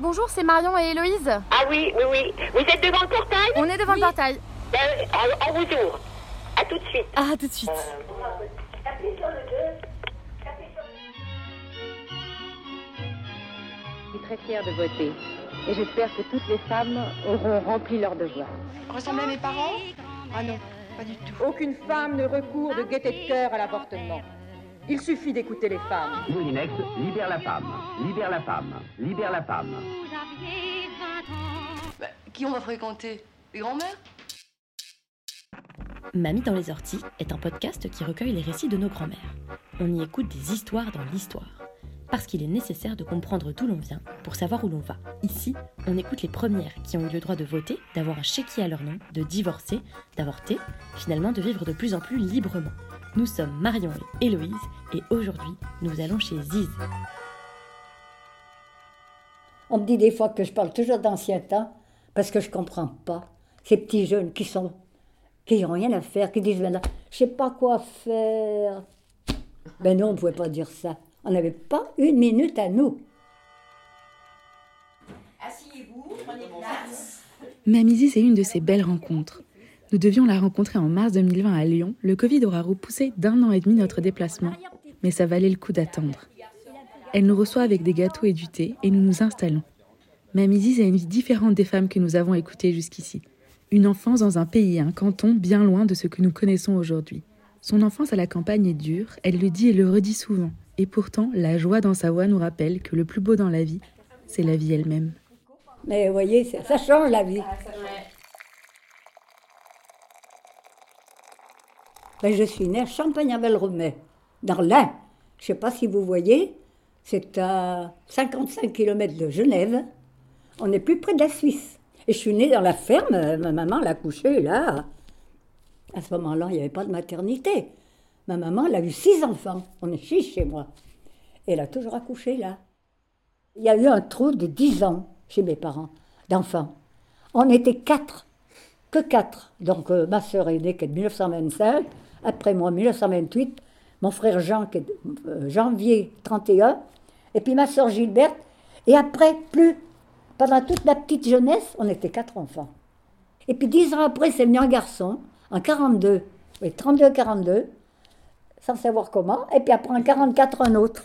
bonjour, c'est Marion et Héloïse. Ah oui, oui, oui. Vous êtes devant le portail On est devant le portail. Ben, on, on vous ouvre. À tout de suite. Ah, tout de suite. Je suis très fière de voter. Et j'espère que toutes les femmes auront rempli leur devoir. Ressemblez à mes parents? Ah non, pas du tout. Aucune femme ne recourt de gaieté de cœur à l'avortement. Il suffit d'écouter les femmes. Moulinex, libère la femme, libère la femme, libère la femme. Bah, qui on va fréquenter? Les grands-mères? Mamie dans les orties est un podcast qui recueille les récits de nos grands-mères. On y écoute des histoires dans l'histoire. Parce qu'il est nécessaire de comprendre d'où l'on vient pour savoir où l'on va. Ici, on écoute les premières qui ont eu le droit de voter, d'avoir un chéquier à leur nom, de divorcer, d'avorter, finalement de vivre de plus en plus librement. Nous sommes Marion et Héloïse et aujourd'hui, nous allons chez Ziz. On me dit des fois que je parle toujours d'ancien temps parce que je comprends pas ces petits jeunes qui sont qui n'ont rien à faire, qui disent maintenant, je sais pas quoi faire. Ben non, on ne pouvait pas dire ça. On n'avait pas une minute à nous. Mamie Ziz est une de ces belles rencontres. Nous devions la rencontrer en mars 2020 à Lyon. Le Covid aura repoussé d'un an et demi notre déplacement, mais ça valait le coup d'attendre. Elle nous reçoit avec des gâteaux et du thé et nous nous installons. Mamie Ziz a une vie différente des femmes que nous avons écoutées jusqu'ici. Une enfance dans un pays, un canton bien loin de ce que nous connaissons aujourd'hui. Son enfance à la campagne est dure, elle le dit et le redit souvent. Et pourtant, la joie dans sa voix nous rappelle que le plus beau dans la vie, c'est la vie elle-même. Mais vous voyez, ça, ça change la vie. Ben, je suis née à Champagne-Avel-Romay, dans l'Ain. Je ne sais pas si vous voyez, c'est à 55 km de Genève. On est plus près de la Suisse. Et je suis née dans la ferme, ma maman l'a couchée là. À ce moment-là, il n'y avait pas de maternité. Ma maman, elle a eu six enfants. On est six chez moi. Et elle a toujours accouché là. Il y a eu un trou de dix ans chez mes parents, d'enfants. On était quatre, que quatre. Donc euh, ma sœur est née de 1925, après moi 1928, mon frère Jean qui est euh, janvier 31, et puis ma sœur Gilberte. Et après, plus, pendant toute ma petite jeunesse, on était quatre enfants. Et puis dix ans après, c'est venu un garçon, en 42, oui, 32-42, sans savoir comment. Et puis après, en 44, un autre.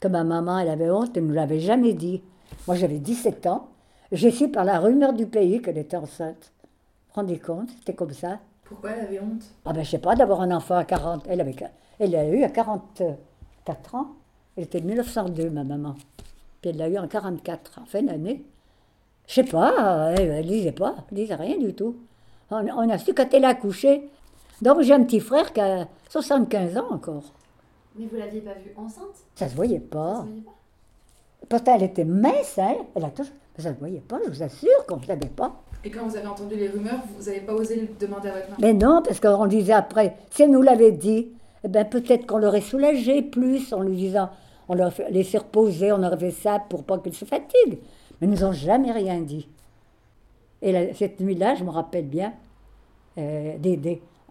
Que ma maman, elle avait honte, elle ne nous l'avait jamais dit. Moi, j'avais 17 ans. J'ai su par la rumeur du pays qu'elle était enceinte. Vous vous rendez compte C'était comme ça. Pourquoi elle avait honte? Ah ben, je sais pas, d'avoir un enfant à 40. Elle, avait, elle l'a eu à 44 ans. Elle était de 1902, ma maman. Puis elle l'a eu en 44, en fin d'année. Je sais pas, elle, elle lisait pas, elle lisait rien du tout. On, on a su quand elle a accouché. Donc j'ai un petit frère qui a 75 ans encore. Mais vous l'aviez pas vue enceinte? Ça se voyait pas. Pourtant, elle était mince, hein. Elle a toujours... Ça se voyait pas, je vous assure qu'on ne savait pas. Et quand vous avez entendu les rumeurs, vous n'avez pas osé le demander à votre Mais non, parce qu'on disait après, si elle nous l'avait dit, eh ben peut-être qu'on l'aurait soulagé plus en lui disant, on leur laissé reposer, on aurait fait ça pour pas qu'elle se fatigue. Mais ils nous ont jamais rien dit. Et la- cette nuit-là, je me rappelle bien, euh,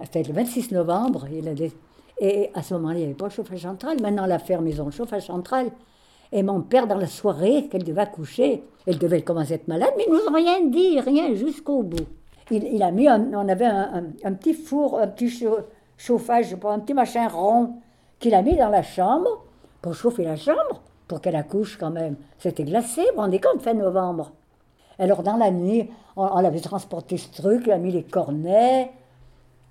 c'était le 26 novembre, il a des- et à ce moment-là, il n'y avait pas le chauffage central. Maintenant, la ferme, ils ont le chauffage central. Et mon père, dans la soirée, qu'elle devait accoucher, elle devait commencer à être malade, mais ils nous ont rien dit, rien, jusqu'au bout. Il, il a mis, on avait un, petit four, un petit chau- chauffage, un petit machin rond, qu'il a mis dans la chambre, pour chauffer la chambre, pour qu'elle accouche quand même. C'était glacé, vous vous rendez compte, fin novembre. Alors dans la nuit, on, on avait transporté ce truc, il a mis les cornets,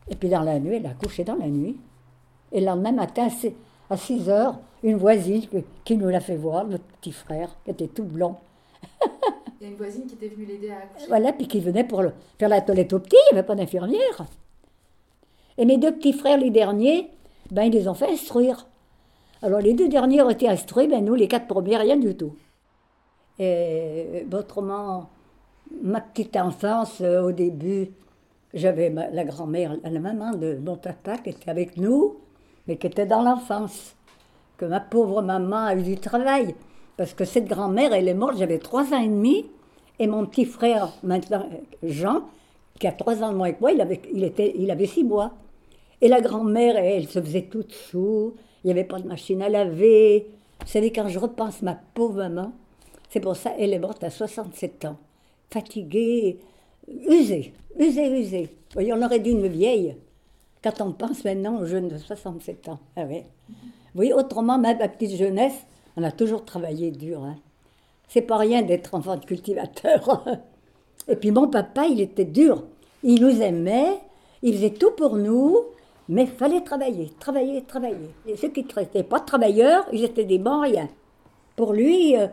et puis dans la nuit, elle a accouché dans la nuit. Et le lendemain matin, à 6 heures, une voisine qui- nous l'a fait voir, notre petit frère, qui était tout blond. Il y a une voisine qui était venue l'aider à accoucher. Voilà, puis qui venait pour le- faire la toilette aux petits, il n'y avait pas d'infirmière. Et mes deux petits frères, les derniers, ben, ils les ont fait instruire. Alors les deux derniers ont été instruits, ben, nous, les quatre premiers, rien du tout. Et ben, autrement, ma petite enfance, euh, au début, j'avais la grand-mère, la maman de mon papa qui était avec nous, mais qui était dans l'enfance. Que ma pauvre maman a eu du travail. Parce que cette grand-mère, elle est morte, j'avais trois ans et demi. Et mon petit frère, maintenant, Jean, qui a trois ans de moins que moi, il avait, il était, il avait six mois. Et la grand-mère, elle, elle se faisait toute sous. Il n'y avait pas de machine à laver. Vous savez, quand je repense ma pauvre maman, C'est pour ça qu'elle est morte à 67 ans. Fatiguée, usée, usée, usée. Voyez, on aurait dit une vieille. Quand on pense maintenant aux jeunes de 67 ans. Ah ouais. Voyez, autrement, même ma petite jeunesse, on a toujours travaillé dur. Hein. C'est pas rien d'être enfant de cultivateur. Et puis mon papa, il était dur. Il nous aimait, il faisait tout pour nous, mais fallait travailler, travailler, travailler. Et ceux qui n'étaient pas travailleurs, ils étaient des bons rien. Pour lui, euh,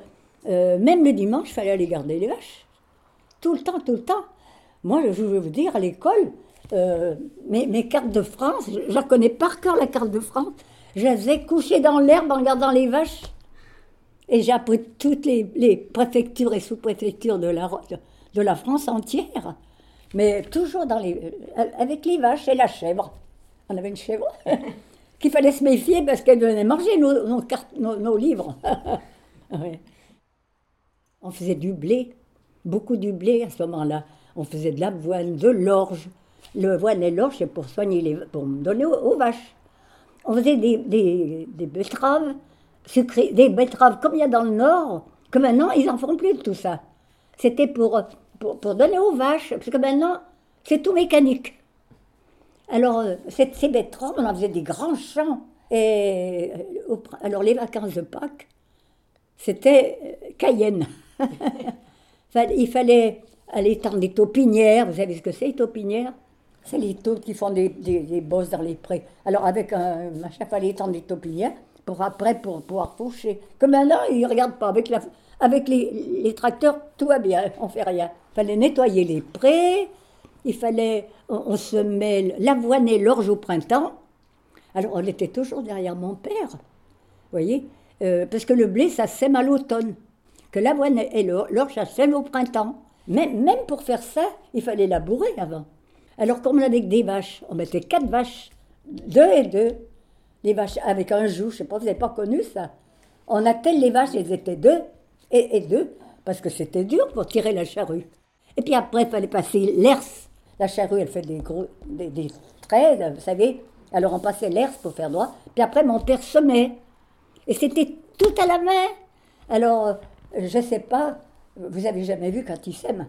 euh, même le dimanche, fallait aller garder les vaches. Tout le temps, tout le temps. Moi, je veux vous dire, à l'école, euh, mes, cartes de France, je, la connais par cœur, la carte de France. Je les ai couchées dans l'herbe en regardant les vaches. Et j'ai appris toutes les, préfectures et sous-préfectures de la, France entière. Mais toujours les, avec les vaches et la chèvre. On avait une chèvre qu'il fallait se méfier parce qu'elle venait manger nos, livres. On faisait du blé, beaucoup du blé à ce moment-là. On faisait de l'avoine, de l'orge. Le voine et l'orge, c'est pour soigner pour donner aux, vaches. On faisait des, des, betteraves sucrées, des betteraves comme il y a dans le Nord, que maintenant, ils n'en font plus de tout ça. C'était pour, pour, donner aux vaches, parce que maintenant, c'est tout mécanique. Alors, euh, ces betteraves, on en faisait des grands champs. Et euh, alors, les vacances de Pâques, c'était euh, Cayenne. il fallait aller tendre des taupinières. Vous savez ce que c'est, taupinières? C'est les taupes qui font des, bosses dans les prés. Alors, avec un machin, il fallait tendre des taupinières pour après pour pouvoir faucher. Comme maintenant, ils ne regardent pas. Avec, les, les, tracteurs, tout va bien, on fait rien. Il fallait nettoyer les prés, il fallait, on, se met l'avoine et l'orge au printemps. Alors, on était toujours derrière mon père, vous voyez? Euh, Parce que le blé, ça sème à l'automne. Que l'avoine et l'orge, ça sème au printemps. Même, même pour faire ça, il fallait labourer avant. Alors, comme on avait des vaches, on mettait quatre vaches, deux et deux, les vaches avec un joug, je ne sais pas, vous n'avez pas connu ça. On attelle les vaches, elles étaient deux et, deux, parce que c'était dur pour tirer la charrue. Et puis après, il fallait passer l'herse. La charrue, elle fait des, gros, des, traits, vous savez. Alors on passait l'herse pour faire droit. Puis après, mon père semait. Et c'était tout à la main. Alors, je ne sais pas, vous avez jamais vu quand il sème?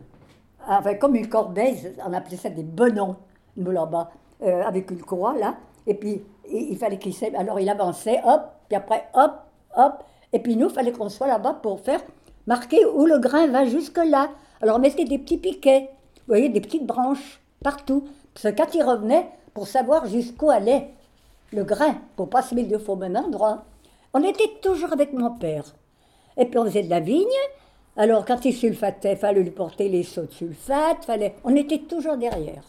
Enfin, comme une corbeille, on appelait ça des benons, là-bas, euh, avec une croix, là. Et puis, il, fallait qu'il sème. Alors, il avançait, hop, puis après, hop, hop. Et puis, nous, il fallait qu'on soit là-bas pour faire marquer où le grain va jusque-là. Alors, on mettait des petits piquets, vous voyez, des petites branches partout. Parce que quand il revenait, pour savoir jusqu'où allait le grain, pour pas se mettre de faux même endroit, on était toujours avec mon père. Et puis on faisait de la vigne. Alors quand il sulfatait, il fallait lui porter les seaux de sulfate. Fallait... On était toujours derrière.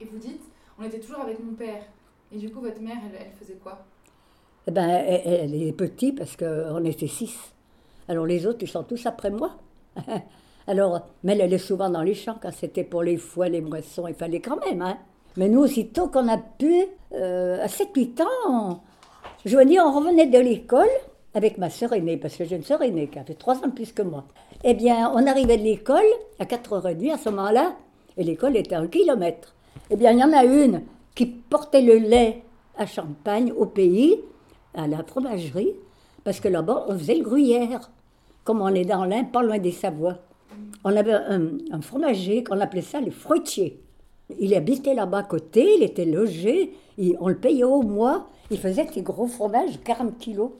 Et vous dites, on était toujours avec mon père. Et du coup, votre mère, elle, faisait quoi? Eh ben, elle, est petite parce qu'on était six. Alors les autres, ils sont tous après moi. Alors, mais elle est souvent dans les champs quand c'était pour les foies, les moissons, il fallait quand même. Hein. Mais nous, aussitôt qu'on a pu, euh, à 7-8 ans, je veux dire, on revenait de l'école avec ma sœur aînée, parce que j'ai une sœur aînée qui a fait 3 ans de plus que moi. Eh bien, on arrivait de l'école à 4h30 à ce moment-là, et l'école était à un kilomètre. Eh bien, il y en a une qui portait le lait à Champagne, au pays, à la fromagerie, parce que là-bas, on faisait le gruyère, comme on est dans l'Ain, pas loin des Savoies. On avait un, fromager qu'on appelait ça le fruitier. Il habitait là-bas à côté, il était logé, on le payait au mois, il faisait des gros fromages, 40 kilos,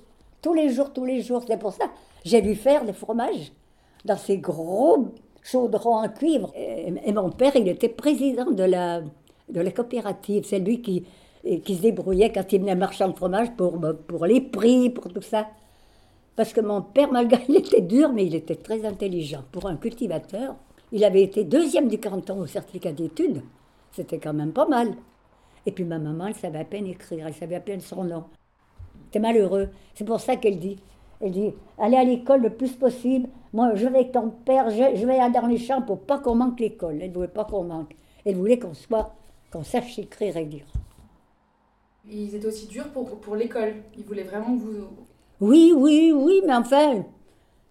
tous les jours, tous les jours. C'est pour ça j'ai vu faire des fromages dans ces gros chaudrons en cuivre. Et, mon père, il était président de la, de la coopérative. C'est lui qui, qui se débrouillait quand il venait marchand de fromage pour, pour les prix, pour tout ça. Parce que mon père, malgré il était dur, mais il était très intelligent. Pour un cultivateur, il avait été deuxième du canton au certificat d'études. C'était quand même pas mal. Et puis ma maman, elle savait à peine écrire, elle savait à peine son nom. C'était malheureux. C'est pour ça qu'elle dit, elle dit, allez à l'école le plus possible. Moi, je vais avec ton père, je, vais aller dans les champs pour pas qu'on manque l'école. Elle ne voulait pas qu'on manque. Elle voulait qu'on soit, qu'on sache écrire et lire. Ils étaient aussi durs pour, pour l'école. Ils voulaient vraiment que vous, oui, oui, oui, mais enfin,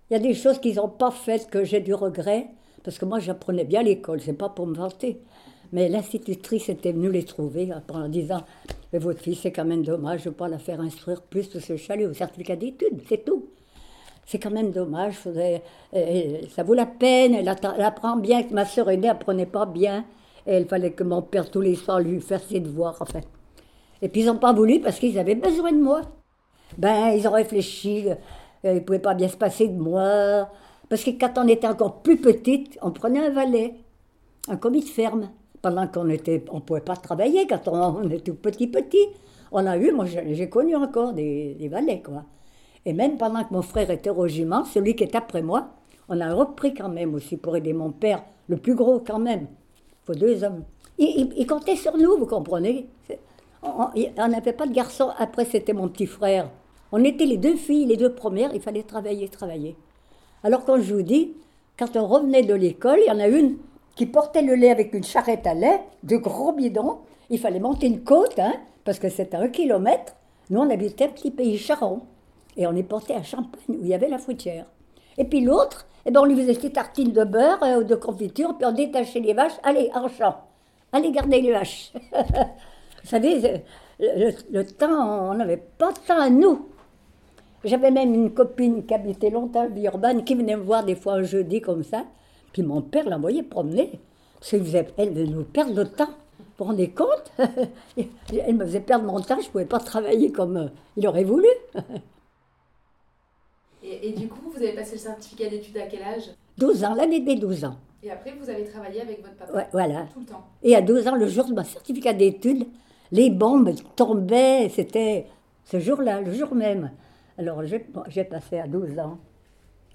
il y a des choses qu'ils n'ont pas faites que j'ai du regret, parce que moi j'apprenais bien l'école, c'est pas pour me vanter. Mais l'institutrice était venue les trouver en disant mais Votre fille, c'est quand même dommage, je ne pas la faire instruire plus, parce que je au certificat d'études, c'est tout. c'est quand même dommage. faudrait- euh, ça vaut la peine. Elle, apprend bien. Ma sœur aînée apprenait pas bien. Et il fallait que mon père tous les soirs lui fasse ses devoirs, en fait. Et puis ils n'ont pas voulu parce qu'ils avaient besoin de moi. Ben, ils ont réfléchi. euh, il ne pouvait pas bien se passer de moi. Parce que quand on était encore plus petite, on prenait un valet, un commis de ferme. Pendant qu'on était, on pouvait pas travailler quand on, était tout petit petit. On a eu, moi j'ai connu encore des, des valets, quoi. Et même pendant que mon frère était au régiment, celui qui est après moi, on a repris quand même aussi pour aider mon père, le plus gros quand même. Il faut deux hommes. Il, il- comptait sur nous, vous comprenez? On n'avait pas de garçon, après c'était mon petit frère. On était les deux filles, les deux premières, il fallait travailler, travailler. Alors quand je vous dis, quand on revenait de l'école, il y en a une qui portait le lait avec une charrette à lait, de gros bidons. Il fallait monter une côte, hein, parce que c'était un kilomètre. Nous, on habitait un petit pays charron. Et on est porté à Champagne, où il y avait la fruitière. Et puis l'autre, eh ben, on lui faisait des tartines de beurre euh, ou de confiture, puis on détachait les vaches. Allez, en champ. Allez, garder les vaches. Vous savez, le, le- le temps, on n'avait pas de temps à nous. J'avais même une copine qui habitait longtemps à Villeurbanne, qui venait me voir des fois un jeudi comme ça. Puis mon père l'envoyait promener. Parce qu'elle faisait, elle nous perdre le temps. Vous vous rendez compte? Elle me faisait perdre mon temps, je ne pouvais pas travailler comme euh, il aurait voulu. Et, et du coup, vous avez passé le certificat d'études à quel âge? 12 ans, l'année des 12 ans. Et après, vous avez travaillé avec votre papa? Ouais, voilà. Tout le temps? Et à 12 ans, le jour de ma certificat d'études, les bombes tombaient, c'était ce jour-là, le jour même. Alors j'ai passé à 12 ans,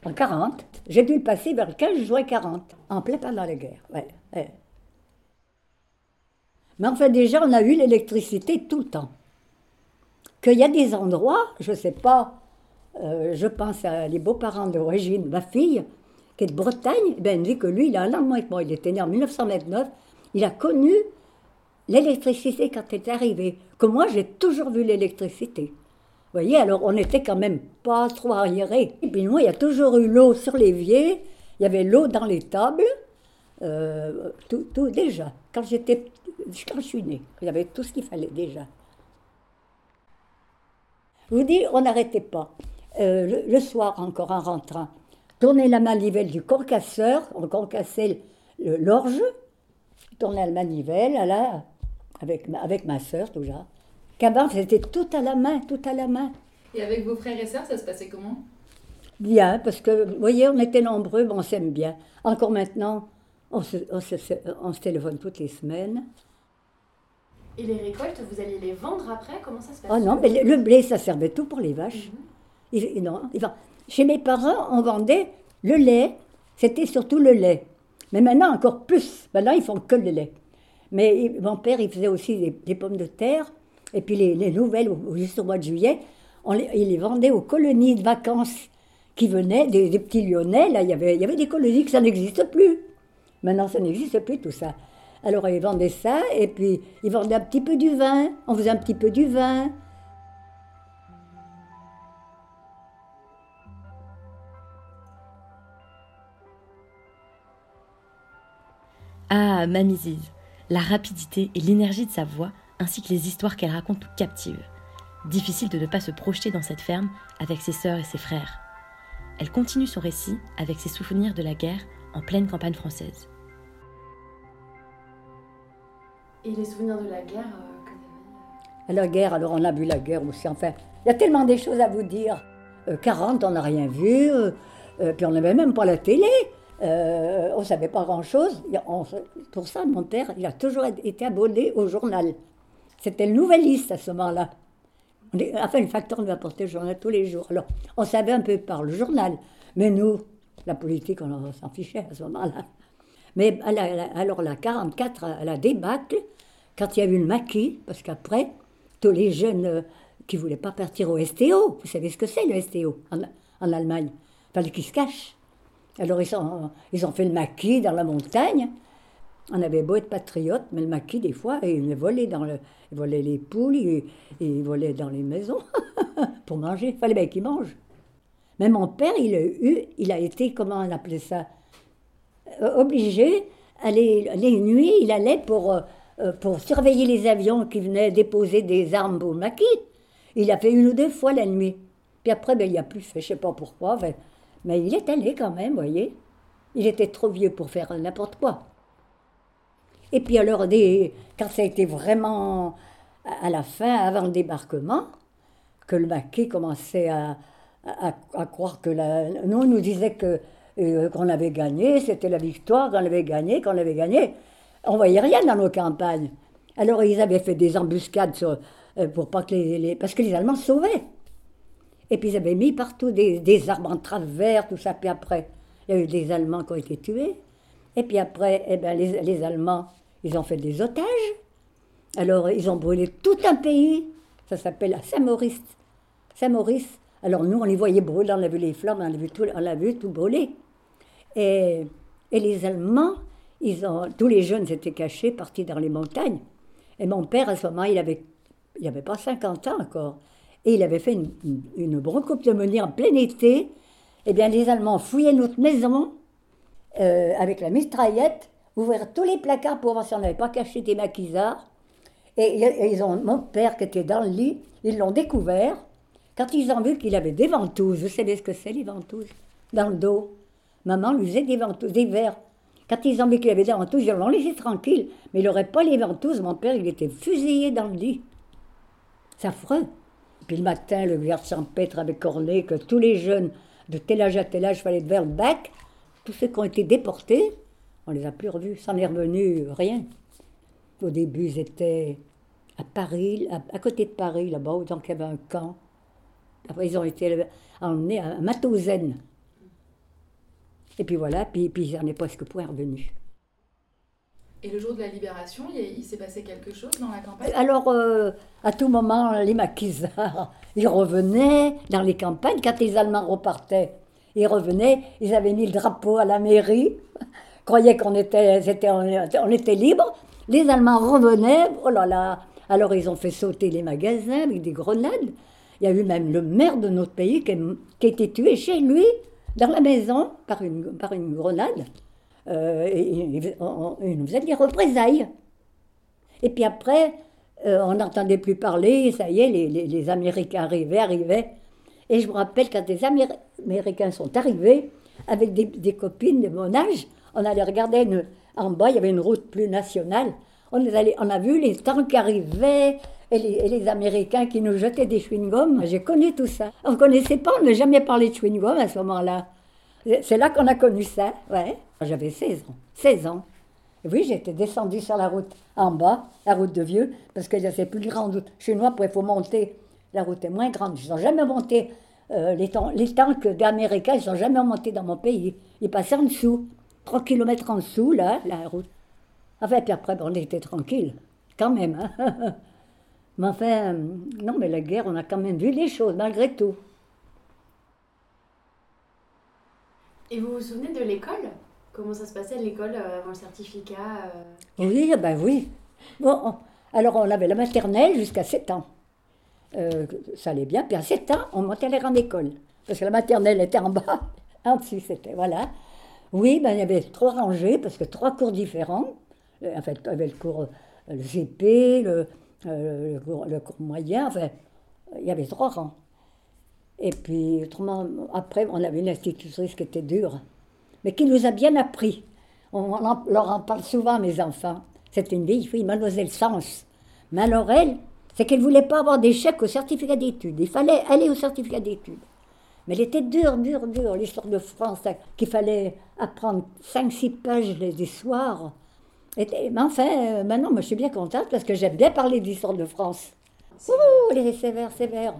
en 40. J'ai dû le passer vers le 15 juin 40, en plein pendant la guerre. ouais, ouais. Mais enfin, déjà, on a eu l'électricité tout le temps. Qu'il y a des endroits, je ne sais pas, euh, je pense à les beaux-parents de Régine, ma fille, qui est de Bretagne, ben, il me dit que lui, il a un an de moi, il était né en 1929, il a connu l'électricité quand elle est arrivée. Que moi, j'ai toujours vu l'électricité. Vous voyez, alors on n'était quand même pas trop arriérés. Et puis moi, il y a toujours eu l'eau sur l'évier, il y avait l'eau dans les tables, euh, tout, tout déjà. Quand j'étais, quand je suis née, il y avait tout ce qu'il fallait déjà. Je vous dis, on n'arrêtait pas. Euh, le, soir encore en rentrant, tourner la manivelle du concasseur, on concassait l'orge, tournait la manivelle, là, avec avec ma soeur déjà. Qu'avant, c'était tout à la main, tout à la main. Et avec vos frères et sœurs, ça se passait comment? Bien, parce que, vous voyez, on était nombreux, mais on s'aime bien. Encore maintenant, on se, on se- on se téléphone toutes les semaines. Et les récoltes, vous alliez les vendre après? Comment ça se passe? Oh non, mais le, le blé, ça servait tout pour les vaches. Ils- non, Chez mes parents, on vendait le lait, c'était surtout le lait. Mais maintenant, encore plus. Maintenant, ils font que le lait. Mais il- mon père, il faisait aussi des, des pommes de terre. Et puis les, les nouvelles, juste au mois de juillet, on les, il les vendait aux colonies de vacances qui venaient, des, petits Lyonnais. Là, il y avait, il y avait des colonies que ça n'existe plus. Maintenant, ça n'existe plus, tout ça. Alors, ils vendaient ça, et puis ils vendaient un petit peu du vin. On faisait un petit peu du vin. Ah, Mamie Ziz, la rapidité et l'énergie de sa voix, ainsi que les histoires qu'elle raconte nous captivent. Difficile de ne pas se projeter dans cette ferme avec ses sœurs et ses frères. Elle continue son récit avec ses souvenirs de la guerre en pleine campagne française. Et les souvenirs de la guerre euh, que vous avez À la guerre, alors on a vu la guerre aussi. Enfin, il y a tellement des choses à vous dire. Euh, 40, on n'a rien vu. euh, euh, puis on n'avait même pas la télé. Euh, on ne savait pas grand-chose. Pour ça, mon père, il a toujours été abonné au journal. C'était le Nouvelliste à ce moment-là. Enfin, le facteur nous apportait le journal tous les jours. Alors, on savait un peu par le journal. Mais nous, la politique, on s'en fichait à ce moment-là. Mais la- alors, la 44, à la débâcle, quand il y a eu le maquis, parce qu'après, tous les jeunes euh, qui ne voulaient pas partir au STO, vous savez ce que c'est le STO en, en Allemagne? Fallait qu'ils se cachent. Alors ils, ils ont fait le maquis dans la montagne. On avait beau être patriote, mais le maquis, des fois, il volait, dans le, volait les poules, il, il volait dans les maisons pour manger. Il fallait bien qu'ils mangent. Mais mon père, il a eu, il a été, comment on appelait ça euh, obligé, aller, les nuits, il allait pour, euh, pour surveiller les avions qui venaient déposer des armes pour le maquis. Il a fait une ou deux fois la nuit. Puis après, ben, il n'y a plus fait, je ne sais pas pourquoi. ben, mais il est allé quand même, voyez. Il était trop vieux pour faire n'importe quoi. Et puis alors, des, quand ça a été vraiment à la fin, avant le débarquement, que le maquis commençait à, à, croire que la... Nous, on nous disait que, euh, qu'on avait gagné, c'était la victoire, qu'on avait gagné, qu'on avait gagné. On voyait rien dans nos campagnes. Alors ils avaient fait des embuscades euh, pour pas que les, Parce que les Allemands sauvaient. Et puis ils avaient mis partout des, des arbres en travers, tout ça. Puis après, il y a eu des Allemands qui ont été tués. Et puis après, eh ben, les, les Allemands, ils ont fait des otages. Alors ils ont brûlé tout un pays. Ça s'appelle Saint-Maurice. Saint-Maurice. Alors nous, on les voyait brûler, on a vu les flammes, on a vu tout, on a vu tout brûler. Et, et les Allemands, ils ont, tous les jeunes s'étaient cachés, partis dans les montagnes. Et mon père, à ce moment, il avait, il avait pas 50 ans encore. Et il avait fait une, une, une bronchopneumonie en plein été. Eh bien, les Allemands fouillaient notre maison euh, avec la mitraillette, ouvrir tous les placards pour voir si on n'avait pas caché des maquisards. Et, ils ont, mon père, qui était dans le lit, ils l'ont découvert. Quand ils ont vu qu'il avait des ventouses, vous savez ce que c'est les ventouses? Dans le dos. Maman lui faisait des ventouses, des verres. Quand ils ont vu qu'il avait des ventouses, ils l'ont laissé tranquille. Mais il n'aurait pas les ventouses. Mon père, il était fusillé dans le lit. C'est affreux. Puis le matin, le garde champêtre avait corné que tous les jeunes de tel âge à tel âge fallait vers le bac. Tous ceux qui ont été déportés, on les a plus revus. Ça n'est revenu rien. Au début, ils étaient à Paris, à, à côté de Paris, là-bas, donc il y avait un camp. Après, ils ont été emmenés à Matauzen. Et puis voilà, puis, puis ils n'en est presque point revenus. Et le jour de la libération, il s'est passé quelque chose dans la campagne? Alors, euh, à tout moment, les maquisards, ils revenaient dans les campagnes. Quand les Allemands repartaient, ils revenaient, ils avaient mis le drapeau à la mairie, croyaient qu'on était, c'était, on, était libre. Les Allemands revenaient, oh là là. Alors, ils ont fait sauter les magasins avec des grenades. Il y a eu même le maire de notre pays qui, a été tué chez lui, dans la maison, par une, par une grenade. Euh, et, et- on- il nous faisait des représailles. Et puis après, euh, on n'entendait plus parler, ça y est, les, les- Américains arrivaient, arrivaient. Et je me rappelle quand Améri- Américains sont arrivés, avec des, des copines de mon âge, on allait regarder en bas, il y avait une route plus nationale. On, allé, on a vu les tanks qui arrivaient et les, Américains qui nous jetaient des chewing-gums. J'ai connu tout ça. On ne connaissait pas, on n'a jamais parlé de chewing-gum à ce moment-là. C'est là qu'on a connu ça, ouais. J'avais 16 ans. 16 ans. Oui, j'étais descendue sur la route en bas, la route de Vieux, parce que c'est plus grande nous, après, il faut monter. La route est moins grande. Ils n'ont jamais monté. euh, les tanks d'Américains, ils n'ont jamais monté dans mon pays. Ils passaient en dessous. 3 kilomètres en dessous, là, la route. Enfin, puis après, on était tranquille. Quand même. hein. mais enfin, non, mais la guerre, on a quand même vu les choses, malgré tout. Et vous vous souvenez de l'école? Comment ça se passait l'école euh, avant le certificat euh? Oui, ah ben oui. Bon, on- alors on avait la maternelle jusqu'à 7 ans. Euh, ça allait bien. Puis à 7 ans, on montait à la grande école. Parce que la maternelle était en bas, en dessus c'était, voilà. Oui, ben, il y avait trois rangées, parce que trois cours différents. Euh, En fait, il y avait le cours, euh, GP, le, euh, le, cours, moyen, enfin, il y avait trois rangs. Et puis, autrement, après, on avait une institutrice qui était dure, mais qui nous a bien appris. On, leur en parle souvent, mes enfants. C'était une vieille fille, mademoiselle Sens. Mais alors, elle, c'est qu'elle ne voulait pas avoir d'échec au certificat d'études. Il fallait aller au certificat d'études. Mais elle était dure, dure, dure, l'histoire de France, là, qu'il fallait apprendre 5-6 pages les, les soirs. Et- mais enfin, euh, maintenant, moi, je suis bien contente parce que j'aime bien parler d'histoire de France. Ouh, elle est sévère, sévère.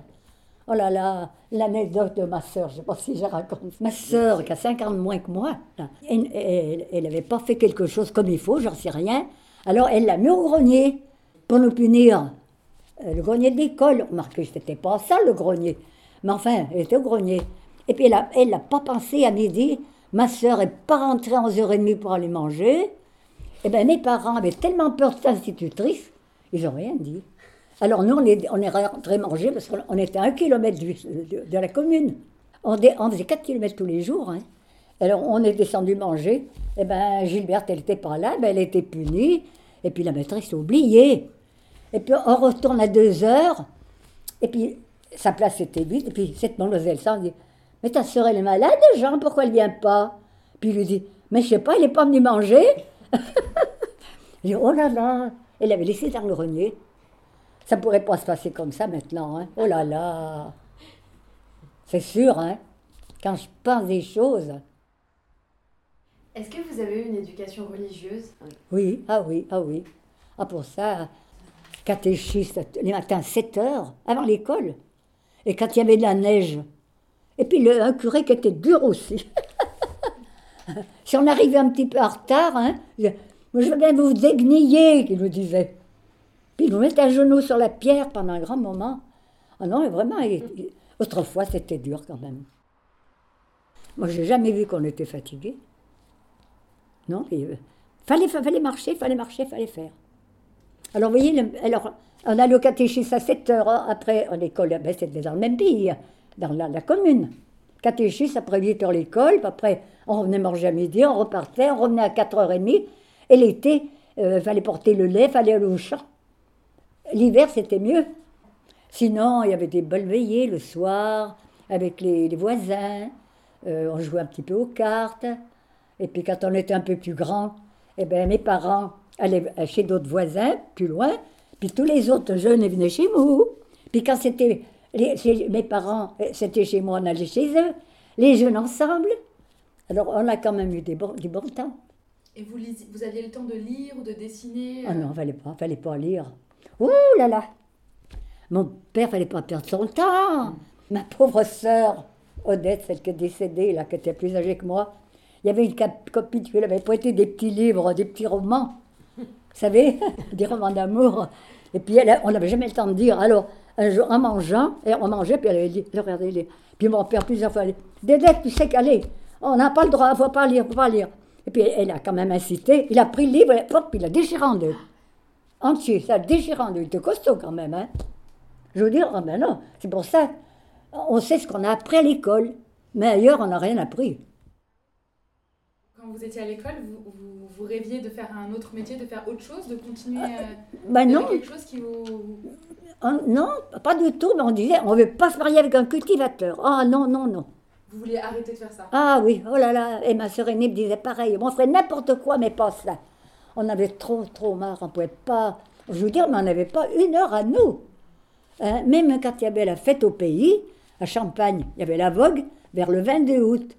Oh là là, l'anecdote de ma sœur, je ne sais pas si je raconte. Ma sœur, qui a 5 ans de moins que moi, elle n'avait pas fait quelque chose comme il faut, j'en sais rien. Alors elle l'a mis au grenier pour nous punir. Euh, Le grenier de l'école, remarquez, c'était pas ça le grenier. Mais enfin, elle était au grenier. Et puis elle n'a pas pensé à midi. Ma sœur n'est pas rentrée à 11h30 pour aller manger. Eh bien, mes parents avaient tellement peur de cette institutrice, ils n'ont rien dit. Alors nous, on est, on est rentrés manger parce qu'on on était à un kilomètre de, la commune. On, faisait 4 kilomètres tous les jours. hein. Alors on est descendu manger. Eh bien, Gilberte, elle n'était pas là, ben, elle était punie. Et puis la maîtresse a oublié. Et puis on retourne à 2 heures. Et puis sa place était vide. Et puis cette mademoiselle ça dit Mais ta sœur, elle est malade, Jean, pourquoi elle vient pas? Puis il lui dit Mais je sais pas, elle n'est pas venue manger. il dit Oh là là Elle avait laissé dans le grenier. Ça pourrait pas se passer comme ça maintenant. Hein. Oh là là C'est sûr, hein Quand je pense des choses. Est-ce que vous avez eu une éducation religieuse? Oui, ah oui, ah oui. Ah pour ça, catéchiste, les matins 7 heures, avant l'école. Et quand il y avait de la neige. Et puis le, un curé qui était dur aussi. si on arrivait un petit peu en retard, hein, je, je vais vous dégniller, il nous disait. Puis il nous mettait à genoux sur la pierre pendant un grand moment. Ah non, vraiment, autrefois c'était dur quand même. Moi, j'ai jamais vu qu'on était fatigué. Non, il euh, fallait, fallait marcher, fallait marcher, fallait faire. Alors, vous voyez, alors, on allait au catéchisme à 7 heures hein, après l'école, ben, c'était dans le même pays, dans la, commune. Catéchisme, après 8 heures l'école, après on revenait manger à midi, on repartait, on revenait à 4h30, et l'été, il euh, fallait porter le lait, fallait aller au champ. L'hiver, c'était mieux. Sinon, il y avait des belles veillées le soir, avec les, voisins, euh, on jouait un petit peu aux cartes, et puis quand on était un peu plus grand, eh ben, mes parents allaient chez d'autres voisins, plus loin, puis tous les autres jeunes venaient chez nous. Puis quand c'était mes parents, eh, c'était chez moi, on allait chez eux, les jeunes ensemble. Alors on a quand même eu des bons, du bon temps. Et vous, vous aviez le temps de lire ou de dessiner Ah non, il fallait pas, fallait pas lire. Ouh là là Mon père fallait pas perdre son temps. Ma pauvre sœur, Odette, celle qui est décédée, là, qui était plus âgée que moi, il y avait une copine qui lui avait prêté des petits livres, des petits romans, vous savez, des romans d'amour. Et puis on n'avait jamais le temps de dire. Alors, un jour, en mangeant, et on mangeait, puis elle avait dit, regardez, puis mon père plusieurs fois, Dédette, tu sais qu'aller, on n'a pas le droit, il ne faut pas lire, faut pas lire. Et puis elle a quand même incité, il a pris le livre, et il l'a déchiré en deux. Entier, ça déchiré en deux, il était costaud quand même, hein. Je veux dire, ah ben non, c'est pour ça, on sait ce qu'on a appris à l'école, mais ailleurs, on n'a rien appris quand vous étiez à l'école, vous, vous, rêviez de faire un autre métier, de faire autre chose, de continuer à... Euh, ben non. quelque chose qui vous... non, pas du tout, mais on disait, on ne veut pas se marier avec un cultivateur. Ah non, non, non. Vous vouliez arrêter de faire ça Ah oui, oh là là, et ma sœur aînée me disait pareil, on ferait n'importe quoi, mais pas ça. On avait trop, trop marre, on ne pouvait pas... Je veux dire, mais on n'avait pas une heure à nous. Hein, même quand il y avait la fête au pays, à Champagne, il y avait la vogue vers le 22 août.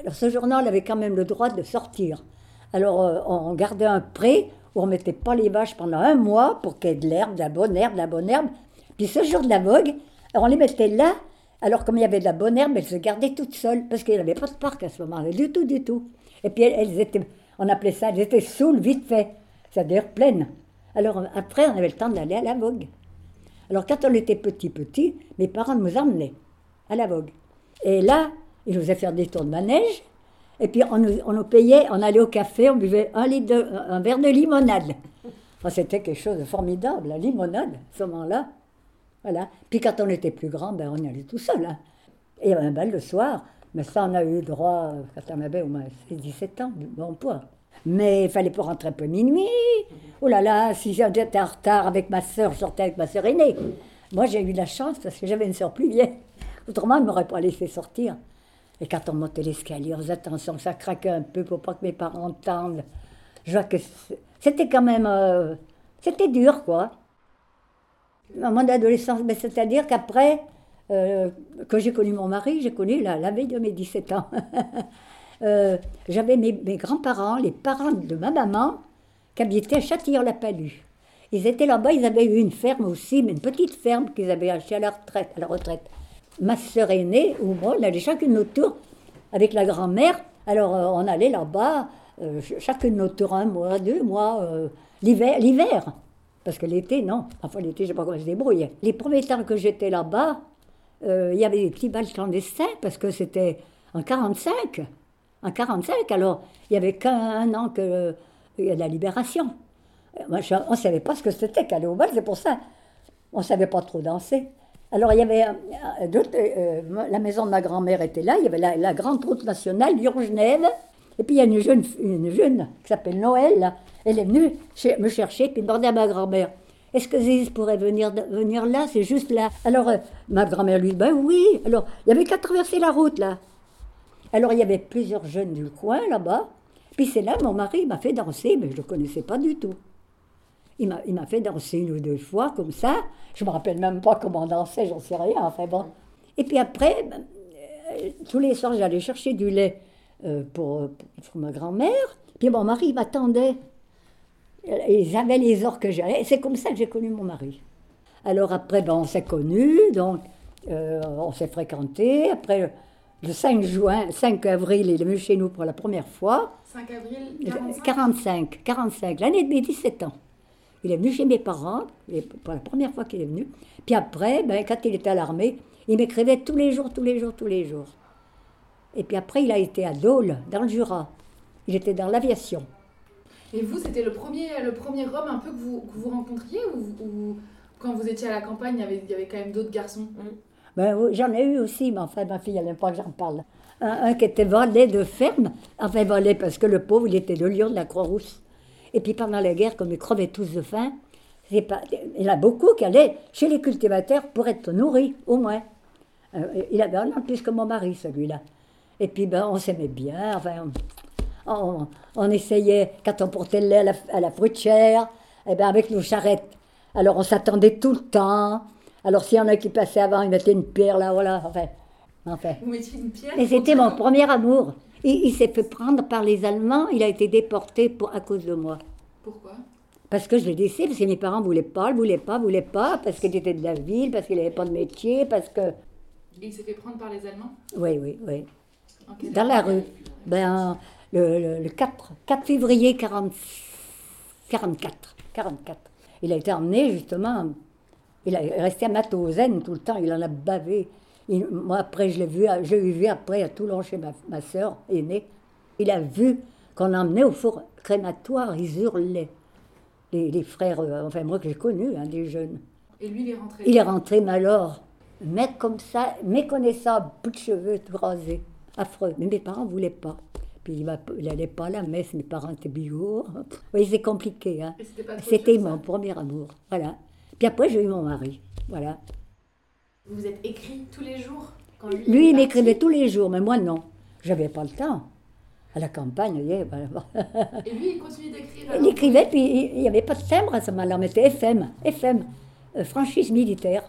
Alors ce journal avait quand même le droit de sortir. Alors euh, on gardait un pré où on mettait pas les vaches pendant un mois pour qu'il y ait de l'herbe, de la bonne herbe, de la bonne herbe. Puis ce jour de la vogue, on les mettait là. Alors comme il y avait de la bonne herbe, elles se gardaient toutes seules parce qu'il n'y avait pas de parc à ce moment-là, du tout, du tout. Et puis elles, étaient, on appelait ça, elles étaient saoules vite fait, c'est-à-dire pleines. Alors après, on avait le temps d'aller à la vogue. Alors quand on était petit, petit, mes parents nous emmenaient à la vogue. Et là, il nous faisait faire des tours de manège. Et puis on nous, payait, on allait au café, on buvait un, verre de limonade. C'était quelque chose de formidable, la limonade, ce moment-là. Voilà. Puis quand on était plus grand, ben, on y allait tout seul. Hein. Et un bal le soir, mais ça on a eu droit quand on avait au moins 17 ans, bon poids. Mais il fallait pas rentrer peu minuit. Oh là là, si j'étais en retard avec ma soeur, je sortais avec ma soeur aînée. Moi j'ai eu la chance parce que j'avais une soeur plus vieille. Autrement, elle ne m'aurait pas laissé sortir. Et quand on montait l'escalier, attention, ça craquait un peu pour pas que mes parents entendent. Je vois que c'était quand même. Euh, c'était dur, quoi. Mon adolescence, ben, c'est-à-dire qu'après euh, que j'ai connu mon mari, j'ai connu la, la, veille de mes 17 ans. Euh, j'avais mes, grands-parents, les parents de ma maman, qui habitaient à Châtillon-la-Palue. Ils étaient là-bas, ils avaient eu une ferme aussi, mais une petite ferme qu'ils avaient achetée à la retraite. À la retraite ma sœur aînée ou moi, on allait chacune notre tour avec la grand-mère. Alors euh, on allait là-bas, euh, chacune notre tour, un mois, deux mois, euh, l'hiver, l'hiver. Parce que l'été, non. Enfin, l'été, je ne sais pas comment se débrouiller. Les premiers temps que j'étais là-bas, il y avait des petits balles clandestins parce que c'était en 45. En 45, alors il n'y avait qu'un an que y a la libération. On ne savait pas ce que c'était qu'aller au bal, c'est pour ça. On ne savait pas trop danser. Alors, il y avait. Euh, euh, euh, la maison de ma grand-mère était là, il y avait la, grande route nationale, Lyon-Genève. Et puis, il y a une jeune, une jeune qui s'appelle Noël, elle est venue me chercher, puis demander à ma grand-mère Est-ce que Ziz pourrait venir, venir là? C'est juste là. Alors, ma grand-mère lui dit Ben oui. Alors, il y avait qu'à traverser la route là. Alors, il y avait plusieurs jeunes du coin là-bas. Puis c'est là, mon mari m'a fait danser, mais je ne connaissais pas du tout. Il m'a, fait danser une ou deux fois comme ça. Je me rappelle même pas comment on dansait, j'en sais rien. Enfin bon. Et puis après, ben, euh, tous les soirs, j'allais chercher du lait euh, pour, pour ma grand-mère. Puis mon mari m'attendait. Ils avaient les heures que j'allais. C'est comme ça que j'ai connu mon mari. Alors après, ben, on s'est connus, donc euh, on s'est fréquentés. Après, le 5 juin, 5 avril, il est venu chez nous pour la première fois. 5 avril 45. 45, 45, l'année de mes 17 ans. Il est venu chez mes parents, pour la première fois qu'il est venu. Puis après, ben, quand il était à l'armée, il m'écrivait tous les jours, tous les jours, tous les jours. Et puis après, il a été à Dole, dans le Jura. Il était dans l'aviation. Et vous, c'était le premier, le premier homme un peu que vous, que vous rencontriez ou, ou quand vous étiez à la campagne, il y avait, il y avait quand même d'autres garçons? Ben, oui, j'en ai eu aussi, mais enfin, ma fille, elle n'aime pas que j'en parle. Un, un qui était valet de ferme, enfin valet parce que le pauvre, il était le lion de la Croix-Rousse. Et puis pendant la guerre, comme ils crevaient tous de faim, pas, il y en a beaucoup qui allaient chez les cultivateurs pour être nourris, au moins. Euh, il avait un an plus que mon mari, celui-là. Et puis, ben, on s'aimait bien, enfin, on, on- on essayait, quand on portait le lait à la, à la fruitière, eh ben, avec nos charrettes. Alors, on s'attendait tout le temps. Alors, s'il y en a qui passaient avant, ils mettaient une pierre là, voilà, enfin. enfin. Vous mettiez une pierre Et c'était mon premier amour. Il, il s'est fait prendre par les Allemands, il a été déporté pour, à cause de moi. Pourquoi? Parce que je l'ai laissé, parce que mes parents ne voulaient pas, ne voulaient pas, ne voulaient pas, parce qu'il était de la ville, parce qu'il n'avait pas de métier, parce que... Il s'est fait prendre par les Allemands? Oui, oui, oui. Dans la rue. Ben, le, le- le 4, 4 février 40 44. 44. Il a été emmené, justement, il est resté à Matauzen tout le temps, il en a bavé. Il- moi, après, je l'ai vu, je l'ai vu après à Toulon chez ma, ma soeur aînée. Il a vu qu'on emmenait au four crématoire, ils hurlaient. Les, les frères, euh, enfin moi que j'ai connu, hein, des jeunes. Et lui, il est rentré. Il est rentré, mais alors, mec comme ça, méconnaissable, bout de cheveux, tout rasé, affreux. Mais mes parents ne voulaient pas. Puis il n'allait pas à la messe, mes parents étaient bio. Oui, c'est compliqué. Hein. C'était mon premier amour. Voilà. Puis après, j'ai eu mon mari. Voilà. Vous vous êtes écrit tous les jours quand lui, Lui, il m'écrivait tous les jours, mais moi, non. J'avais pas le temps. À la campagne, voilà. Et lui, il continue d'écrire Il écrivait, puis il n'y avait pas de timbre à ce moment-là. On mettait FM, FM, euh, franchise militaire.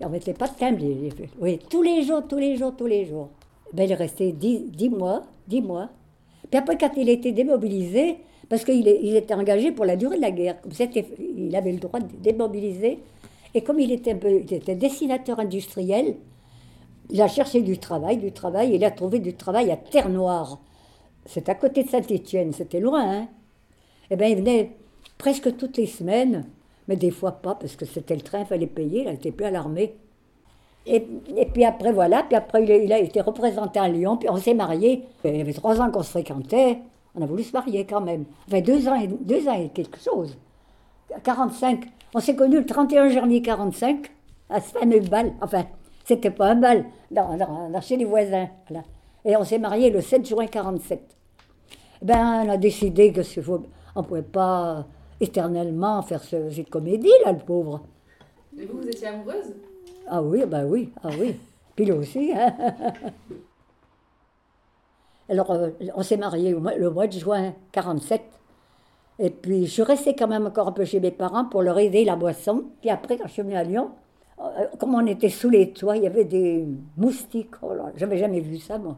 Et on mettait pas de timbre. oui, tous les jours, tous les jours, tous les jours. Ben, il est resté dix, dix mois, dix mois. Puis après, quand il était démobilisé, parce qu'il il était engagé pour la durée de la guerre, comme c'était, il avait le droit de démobiliser. Et comme il était, il était dessinateur industriel, il a cherché du travail, du travail, et il a trouvé du travail à Terre-Noire. C'est à côté de Saint-Étienne, c'était loin, hein eh bien, il venait presque toutes les semaines, mais des fois pas, parce que c'était le train, il fallait payer, il n'était plus à l'armée. Et, et puis après, voilà, puis après, il a, été représenté à Lyon, puis on s'est mariés. Il y avait trois ans qu'on se fréquentait, on a voulu se marier quand même. Enfin, deux ans et, deux ans et quelque chose. 45, on s'est connus le 31 janvier 45, à ce fameux bal. Enfin, c'était pas un bal, dans, dans- dans- chez les voisins. voilà. Et on s'est mariés le 7 juin 47 ben, on a décidé que faut- on ne pouvait pas éternellement faire ce, cette comédie, là, le pauvre. Et vous, vous étiez amoureuse? Ah oui, ben oui, ah oui. Puis lui aussi, hein. Alors, euh, on s'est mariés le mois de juin 47. Et puis, je restée quand même encore un peu chez mes parents pour leur aider la boisson. Puis après, quand je suis venue à Lyon, euh, comme on était sous les toits, il y avait des moustiques. Oh là, j'avais jamais vu ça, moi.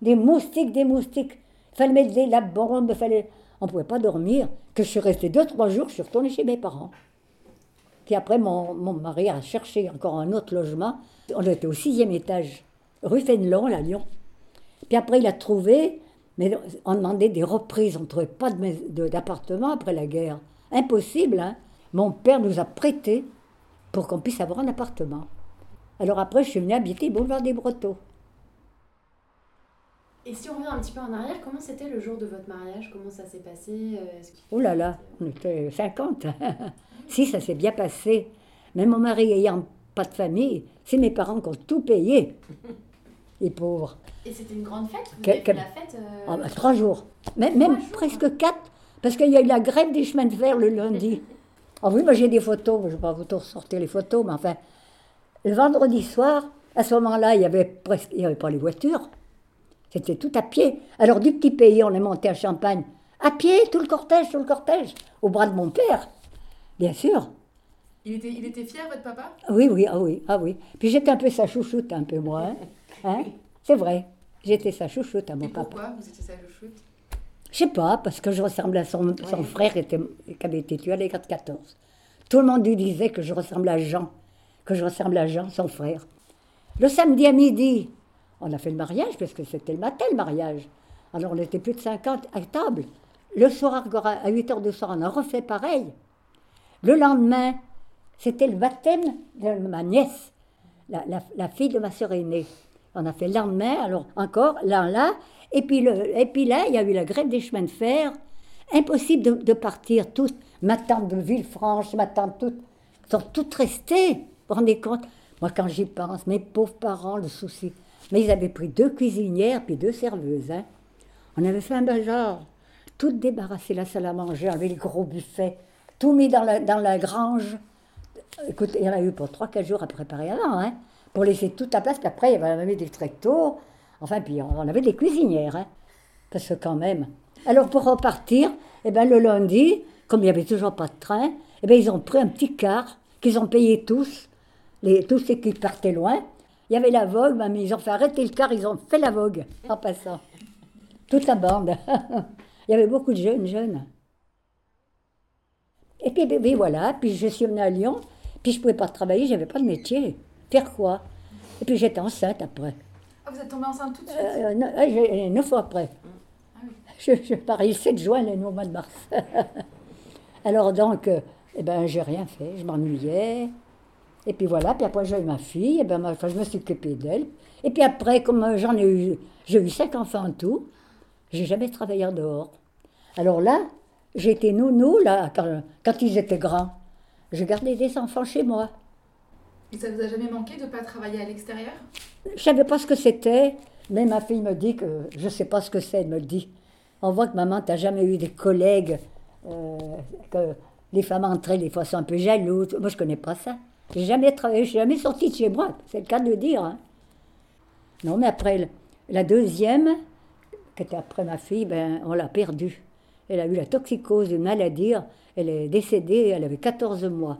Des moustiques, des moustiques. Fallait mettre des la bombe, fallait... On ne pouvait pas dormir. Que je suis restée deux, trois jours, je suis retournée chez mes parents. Puis après, mon, mon mari a cherché encore un autre logement. On était au sixième étage, rue Fénelon, à Lyon. Puis après, il a trouvé, mais on demandait des reprises. On ne trouvait pas mais- d'appartement après la guerre. Impossible, hein. Mon père nous a prêté pour qu'on puisse avoir un appartement. Alors après, je suis venue habiter Boulevard des Brotteaux. Et si on revient un petit peu en arrière, comment c'était le jour de votre mariage? Comment ça s'est passé? Euh, Oh là là, on était 50. si, ça s'est bien passé. Même mon mari ayant pas de famille, c'est mes parents qui ont tout payé. Les pauvres. Et c'était une grande fête Vous avez fait la fête euh, Ah, bah, trois jours. Même, même jours, presque quatre, parce qu'il y a eu la grève des chemins de fer le lundi. Ah oui, moi j'ai des photos, je ne vais pas vous ressortir les photos, mais enfin, le vendredi soir, à ce moment-là, il n'y avait, presque, il y avait pas les voitures. C'était tout à pied. Alors du petit pays, on est monté à Champagne. À pied, tout le cortège, tout le cortège, au bras de mon père, bien sûr. Il était, il était fier, votre papa? Oui, oui, ah oui, ah oui. Puis j'étais un peu sa chouchoute, un peu moi. Hein, hein C'est vrai. J'étais sa chouchoute à mon Et papa. pourquoi vous étiez sa chouchoute? Je sais pas, parce que je ressemblais à son, son frère était, qui avait été tué à l'écart 14. Tout le monde lui disait que je ressemblais à Jean, que je ressemblais à Jean, son frère. Le samedi à midi, on a fait le mariage, parce que c'était le matin le mariage. Alors on était plus de 50 à table. Le soir, à 8 heures du soir, on a refait pareil. Le lendemain, c'était le baptême de ma nièce, la, la- la fille de ma sœur aînée. On a fait le lendemain, alors encore, là, là. Et puis, le, et puis là, il y a eu la grève des chemins de fer. Impossible de, partir toutes. Ma tante de Villefranche, ma tante toutes, sont toutes restées. Vous vous rendez compte? Moi, quand j'y pense, mes pauvres parents, le souci. Mais ils avaient pris deux cuisinières puis deux serveuses. hein. On avait fait un bazar. Tout débarrassé la salle à manger, enlevé les gros buffets, tout mis dans la, dans la grange. Écoute, il y en a eu pour 3-4 jours à préparer avant, hein, pour laisser toute la place. Puis après, il y avait des tractos. Enfin, puis on avait des cuisinières. Hein, parce que quand même. Alors pour repartir, eh ben, le lundi, comme il n'y avait toujours pas de train, eh ben, ils ont pris un petit car qu'ils ont payé tous, les, tous ceux qui partaient loin. Il y avait la vogue, ben, mais ils ont fait arrêter le car, ils ont fait la vogue en passant. Toute la bande. il y avait beaucoup de jeunes, jeunes. Et puis, puis, puis voilà, puis je suis venue à Lyon, puis je ne pouvais pas travailler, j'avais pas de métier. Faire quoi? Et puis j'étais enceinte après. Ah, vous êtes tombée enceinte tout de suite? Euh, ne- euh, j'ai- neuf fois après. Je, je parie le 7 juin, le au mois de mars. Alors donc, euh, eh ben, j'ai rien fait, je m'ennuyais. Et puis voilà, puis après j'ai eu ma fille, et ben, ma- enfin, je me suis occupée d'elle. Et puis après, comme euh, j'en ai eu, j'ai eu cinq enfants en tout, j'ai jamais travaillé en dehors. Alors là, j'étais nounou, là, quand, quand ils étaient grands. Je gardais des enfants chez moi. Et ça vous a jamais manqué de ne pas travailler à l'extérieur? Je savais pas ce que c'était, mais ma fille me dit que je sais pas ce que c'est, elle me le dit. On voit que maman, t'as jamais eu des collègues, euh, que les femmes entraient, des fois sont un peu jalouses. Moi, je connais pas ça. J'ai jamais travaillé, je jamais sortie de chez moi, c'est le cas de le dire. hein. Non, mais après, la deuxième, qui était après ma fille, ben, on l'a perdue. Elle a eu la toxicose, une maladie, elle est décédée, elle avait 14 mois.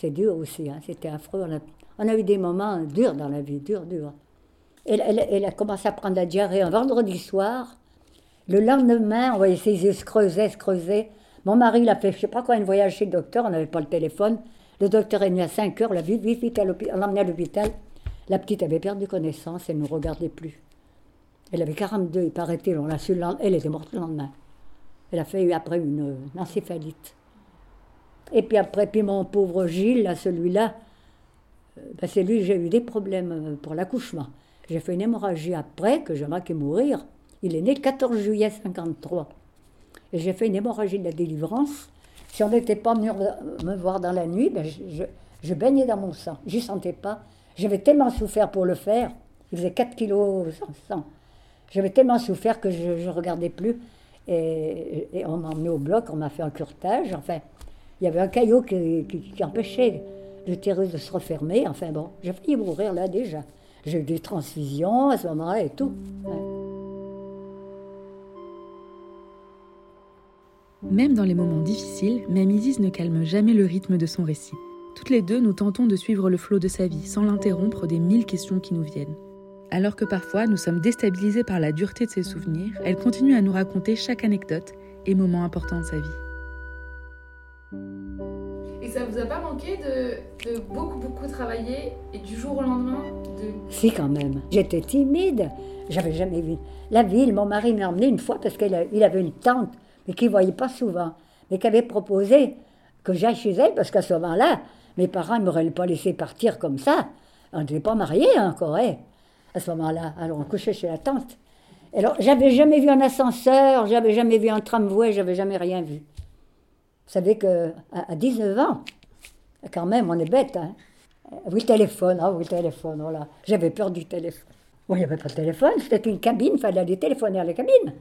C'est dur aussi, hein, c'était affreux. On a, on eu des moments durs dans la vie, durs, durs. Elle, a commencé à prendre la diarrhée un vendredi soir. Le lendemain, on voyait ses yeux se creuser, se creuser. Mon mari, il a fait, je sais pas quoi, un voyage chez le docteur, on n'avait pas le téléphone. Le docteur est venu à 5 heures, l'a vite, vite, vite, on l'a emmené à l'hôpital. La petite avait perdu connaissance, elle ne regardait plus. Elle avait 42, il paraît-il, on l'a su elle était morte le lendemain. Elle a fait après une, une encéphalite. Et puis après, puis mon pauvre Gilles, là, celui-là, euh, ben c'est lui, j'ai eu des problèmes euh, pour l'accouchement. J'ai fait une hémorragie après, que j'ai manqué mourir. Il est né le 14 juillet 53. Et j'ai fait une hémorragie de la délivrance. Si on n'était pas venu me voir dans la nuit, ben je, je- baignais dans mon sang. Je ne sentais pas. J'avais tellement souffert pour le faire. Il faisait 4 kilos sans sang. J'avais tellement souffert que je ne regardais plus. Et, et on m'a emmené au bloc, on m'a fait un curtage. Enfin, il y avait un caillot qui, empêchait l'utérus de se refermer. Enfin bon, j'ai failli mourir là déjà. J'ai eu des transfusions à ce moment-là et tout. Même dans les moments difficiles, Mamie Ziz ne calme jamais le rythme de son récit. Toutes les deux, nous tentons de suivre le flot de sa vie sans l'interrompre des mille questions qui nous viennent. Alors que parfois nous sommes déstabilisés par la dureté de ses souvenirs, elle continue à nous raconter chaque anecdote et moment important de sa vie. Ça vous a pas manqué de, beaucoup, beaucoup travailler et du jour au lendemain de... Si, quand même. J'étais timide. J'avais jamais vu la ville. Mon mari m'a emmené une fois parce qu'il avait une tante, mais qu'il ne voyait pas souvent, mais qui avait proposé que j'aille chez elle parce qu'à ce moment-là, mes parents ne m'auraient pas laissé partir comme ça. On n'était pas mariés encore, hein, à ce moment-là. Alors on couchait chez la tante. Alors, j'avais jamais vu un ascenseur, j'avais jamais vu un tramway, j'avais jamais rien vu. Vous savez que à à 19 ans, quand même, on est bête, hein. Oui, le téléphone, ah oui, le téléphone, voilà. J'avais peur du téléphone. Bon, il n'y avait pas de téléphone, c'était une cabine, il fallait aller téléphoner à la cabine.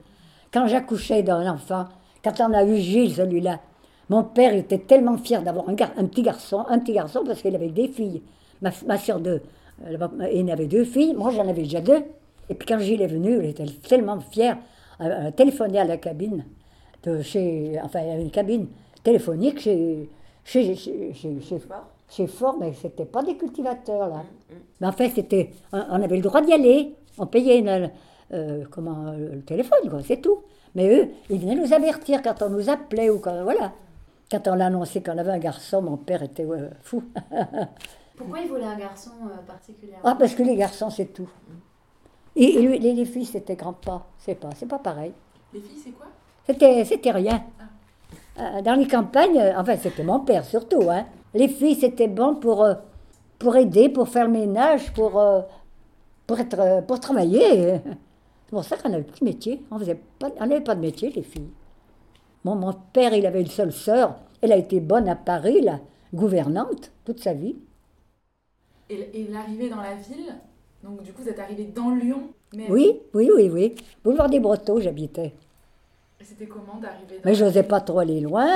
Quand j'accouchais d'un enfant, quand on a eu Gilles, celui-là, Mon père était tellement fier d'avoir un, petit garçon, un petit garçon parce qu'il avait des filles. Ma, soeur deux, euh, il avait deux filles, moi j'en avais déjà deux. Et puis quand j'y est venu, il était tellement fier. Elle a téléphoné à la cabine de chez, enfin il y avait une cabine téléphonique chez, chez, chez, chez, chez, chez Ford, mais c'était pas des cultivateurs là. Mais en fait, c'était, on avait le droit d'y aller. On payait une- euh, comment, euh, le téléphone, quoi, c'est tout. Mais eux, ils venaient nous avertir quand on nous appelait ou quand, voilà. Quand on annonçait qu'on avait un garçon, mon père était ouais, fou. Pourquoi il voulait un garçon euh, particulièrement? Ah, parce que les garçons, c'est tout. Et, et lui- les, les filles, c'était grand-pas. C'est pas, c'est pas pareil. Les filles, c'est quoi? C'était, c'était rien. Euh, Dans les campagnes, euh, enfin, c'était mon père surtout. Hein. Les filles, c'était bon pour, euh, pour aider, pour faire le ménage, pour, pour, être, pour travailler. C'est pour ça qu'on n'avait plus de métier. On n'avait pas de métier, les filles. Bon, mon père, il avait une seule sœur. Elle a été bonne à Paris, là, gouvernante, toute sa vie. Et, et l'arrivée dans la ville, donc du coup, vous êtes arrivé dans Lyon. Mais Oui, oui, oui, oui. Boulevard des Brotteaux, j'habitais. C'était comment d'arriver dans Mais je n'osais pas trop aller loin.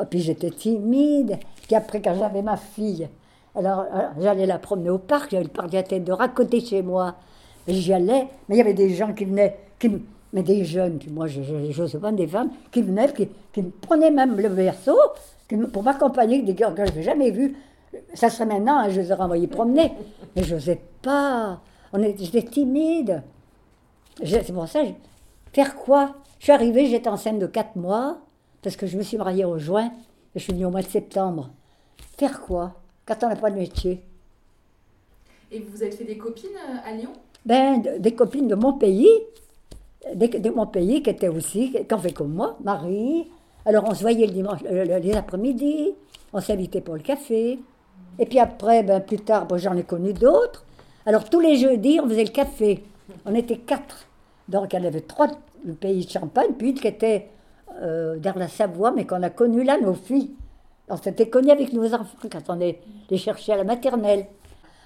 Et puis j'étais timide. Puis après, quand j'avais ma fille, alors, alors, j'allais la promener au parc, j'avais le parc de la tête d'or à côté de chez moi. Et j'y allais, mais il y avait des gens qui venaient, qui, mais des jeunes, puis moi je n'osais pas, des femmes, qui venaient, qui, qui me prenaient même le berceau qui pour m'accompagner, des gars que je n'avais jamais vus. Ça serait maintenant, hein, je les aurais envoyés promener. Mais je n'osais pas. J'étais timide. C'est pour ça, je- faire quoi? Je suis arrivée, j'étais enceinte de 4 mois, parce que je me suis mariée au juin, et je suis venue au mois de septembre. Faire quoi? Quand on n'a pas de métier Et vous vous êtes fait des copines euh, à Lyon? Ben, de- des copines de mon pays, des- de mon pays qui étaient aussi, qui ont fait comme moi, Marie. Alors on se voyait le dimanche, euh, le- les après-midi, on s'invitait pour le café. Et puis après, ben, plus tard, j'en ai connu d'autres. Alors tous les jeudis, on faisait le café. On était quatre. Donc en avait trois du pays de Champagne, puis une qui était euh, dans la Savoie, mais qu'on a connue là, nos filles. On s'était connus avec nos enfants quand on les, les cherchait à la maternelle.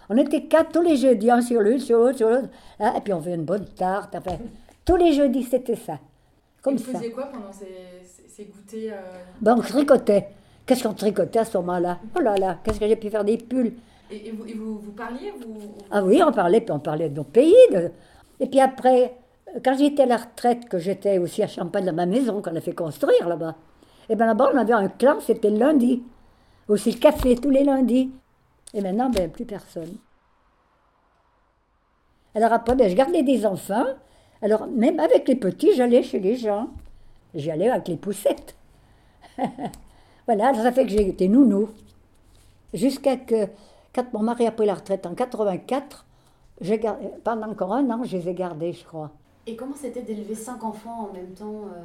On était quatre tous les jeudis, un sur l'une, sur l'autre, sur l'autre. hein, et puis on faisait une bonne tarte. Enfin, tous les jeudis, c'était ça. Comme Et vous ça. faisiez quoi pendant ces, ces, ces goûters euh, Ben, on tricotait. Qu'est-ce qu'on tricotait à ce moment-là? Oh là là, qu'est-ce que j'ai pu faire des pulls? Et, et vous, et vous, vous parliez vous, vous- Ah oui, on parlait, puis on parlait de nos pays. de- Et puis après, quand j'étais à la retraite, que j'étais aussi à Champagne, dans ma maison, qu'on a fait construire là-bas, et bien là-bas, on avait un clan, c'était le lundi. Aussi le café, tous les lundis. Et maintenant, ben, plus personne. Alors après, ben, je gardais des enfants. Alors, même avec les petits, j'allais chez les gens. J'y allais avec les poussettes. voilà, ça fait que j'ai été nounou. Jusqu'à que, quand mon mari a pris la retraite en 84, j'ai gardé, pendant encore un an, je les ai gardés, je crois. Et comment c'était d'élever cinq enfants en même temps euh,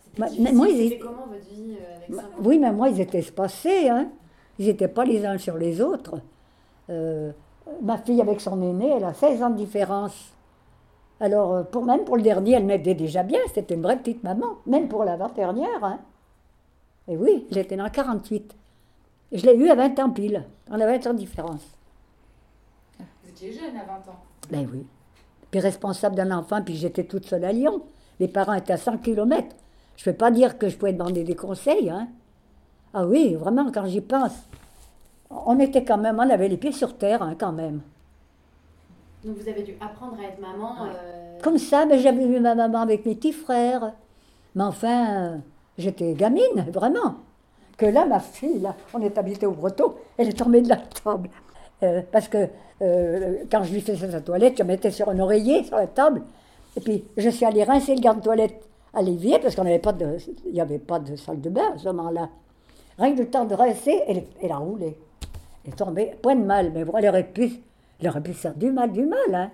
C'était Bah, difficile, mais moi, ils comment votre vie euh, avec Bah, cinq enfants Oui, mais moi, ils étaient espacés, hein. Ils n'étaient pas les uns sur les autres. Euh, ma fille, avec son aîné, elle a 16 ans de différence. Alors, pour, même pour le dernier, elle m'aidait déjà bien. C'était une vraie petite maman, même pour l'avant-dernière. Hein. Et oui, j'étais dans 48. Je l'ai eu à 20 ans pile. On a 20 ans de différence. Vous étiez jeune à 20 ans. Ben oui. Puis responsable d'un enfant, puis j'étais toute seule à Lyon. Les parents étaient à 100 km. Je ne peux pas dire que je pouvais demander des conseils. Hein. Ah oui, vraiment, quand j'y pense. On était quand même, on avait les pieds sur terre hein, quand même. Donc vous avez dû apprendre à être maman. euh, Comme ça, ben, j'avais vu ma maman avec mes petits frères. Mais enfin, euh, j'étais gamine, vraiment. Que là, ma fille, là, on est habité au Breton, elle est tombée de la table. Euh, parce que euh, quand je lui faisais sa toilette, je mettais sur un oreiller sur la table. Et puis, je suis allée rincer le garde-toilette à l'évier, parce qu'on n'avait pas de, il n'y avait pas de salle de bain à ce moment-là. Rien que le temps de rincer, elle, elle a roulé. Elle est tombée, point de mal, mais bon, elle aurait pu, elle aurait pu faire du mal, du mal. Hein.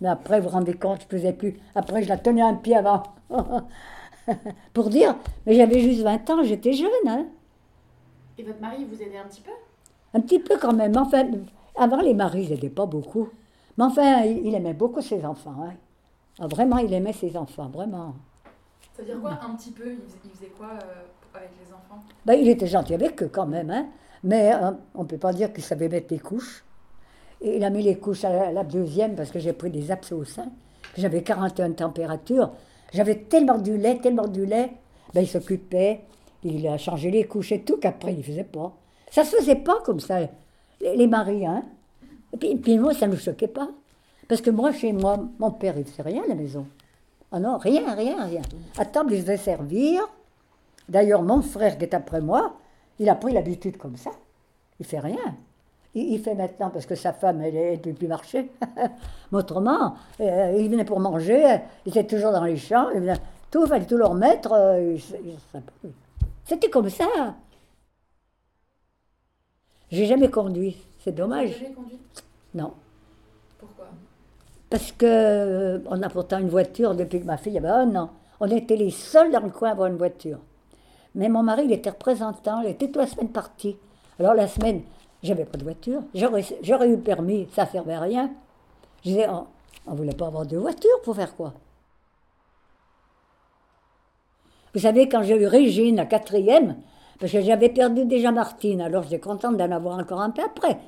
Mais après, vous vous rendez compte, je ne faisais plus. Après, je la tenais un pied avant. Pour dire, mais j'avais juste 20 ans, j'étais jeune. Hein. Et votre mari vous aidait un petit peu? Un petit peu quand même. Enfin, avant, les maris, ils n'aidaient pas beaucoup. Mais enfin, il, il aimait beaucoup ses enfants. hein. Ah, vraiment, il aimait ses enfants, vraiment. Ça veut dire quoi un petit peu Il faisait, quoi euh, avec les enfants? Ben, il était gentil avec eux quand même, hein. mais euh, on ne peut pas dire qu'il savait mettre les couches. Et il a mis les couches à la, la deuxième parce que j'ai pris des abcès au sein. que J'avais 41 de température. J'avais tellement du lait, tellement du lait. Ben, il s'occupait. Il a changé les couches et tout, qu'après, il ne faisait pas. Ça se faisait pas comme ça, les, les maris, hein. Et puis, puis moi, ça ne me choquait pas. Parce que moi, chez moi, mon père, il ne faisait rien à la maison. Ah non, rien, rien, rien. À table, il devait servir. D'ailleurs, mon frère qui est après moi, il a pris l'habitude comme ça. Il fait rien. Il, fait maintenant parce que sa femme, elle peut plus marcher. Mais autrement, euh, il venait pour manger, il était toujours dans les champs, il venait, tout, il fallait tout leur mettre. euh, C'était comme ça. J'ai jamais conduit, c'est Vous dommage. jamais conduit? Non. Pourquoi? Parce que euh, on a pourtant une voiture depuis que ma fille avait un an. On était les seuls dans le coin à avoir une voiture. Mais mon mari, il était représentant, il était toute la semaine parti. Alors la semaine, j'avais pas de voiture. J'aurais, eu le permis, ça servait à rien. Je disais, on ne voulait pas avoir de voiture pour faire quoi? Vous savez, quand j'ai eu Régine, la quatrième, parce que j'avais perdu déjà Martine, alors j'étais contente d'en avoir encore un peu après.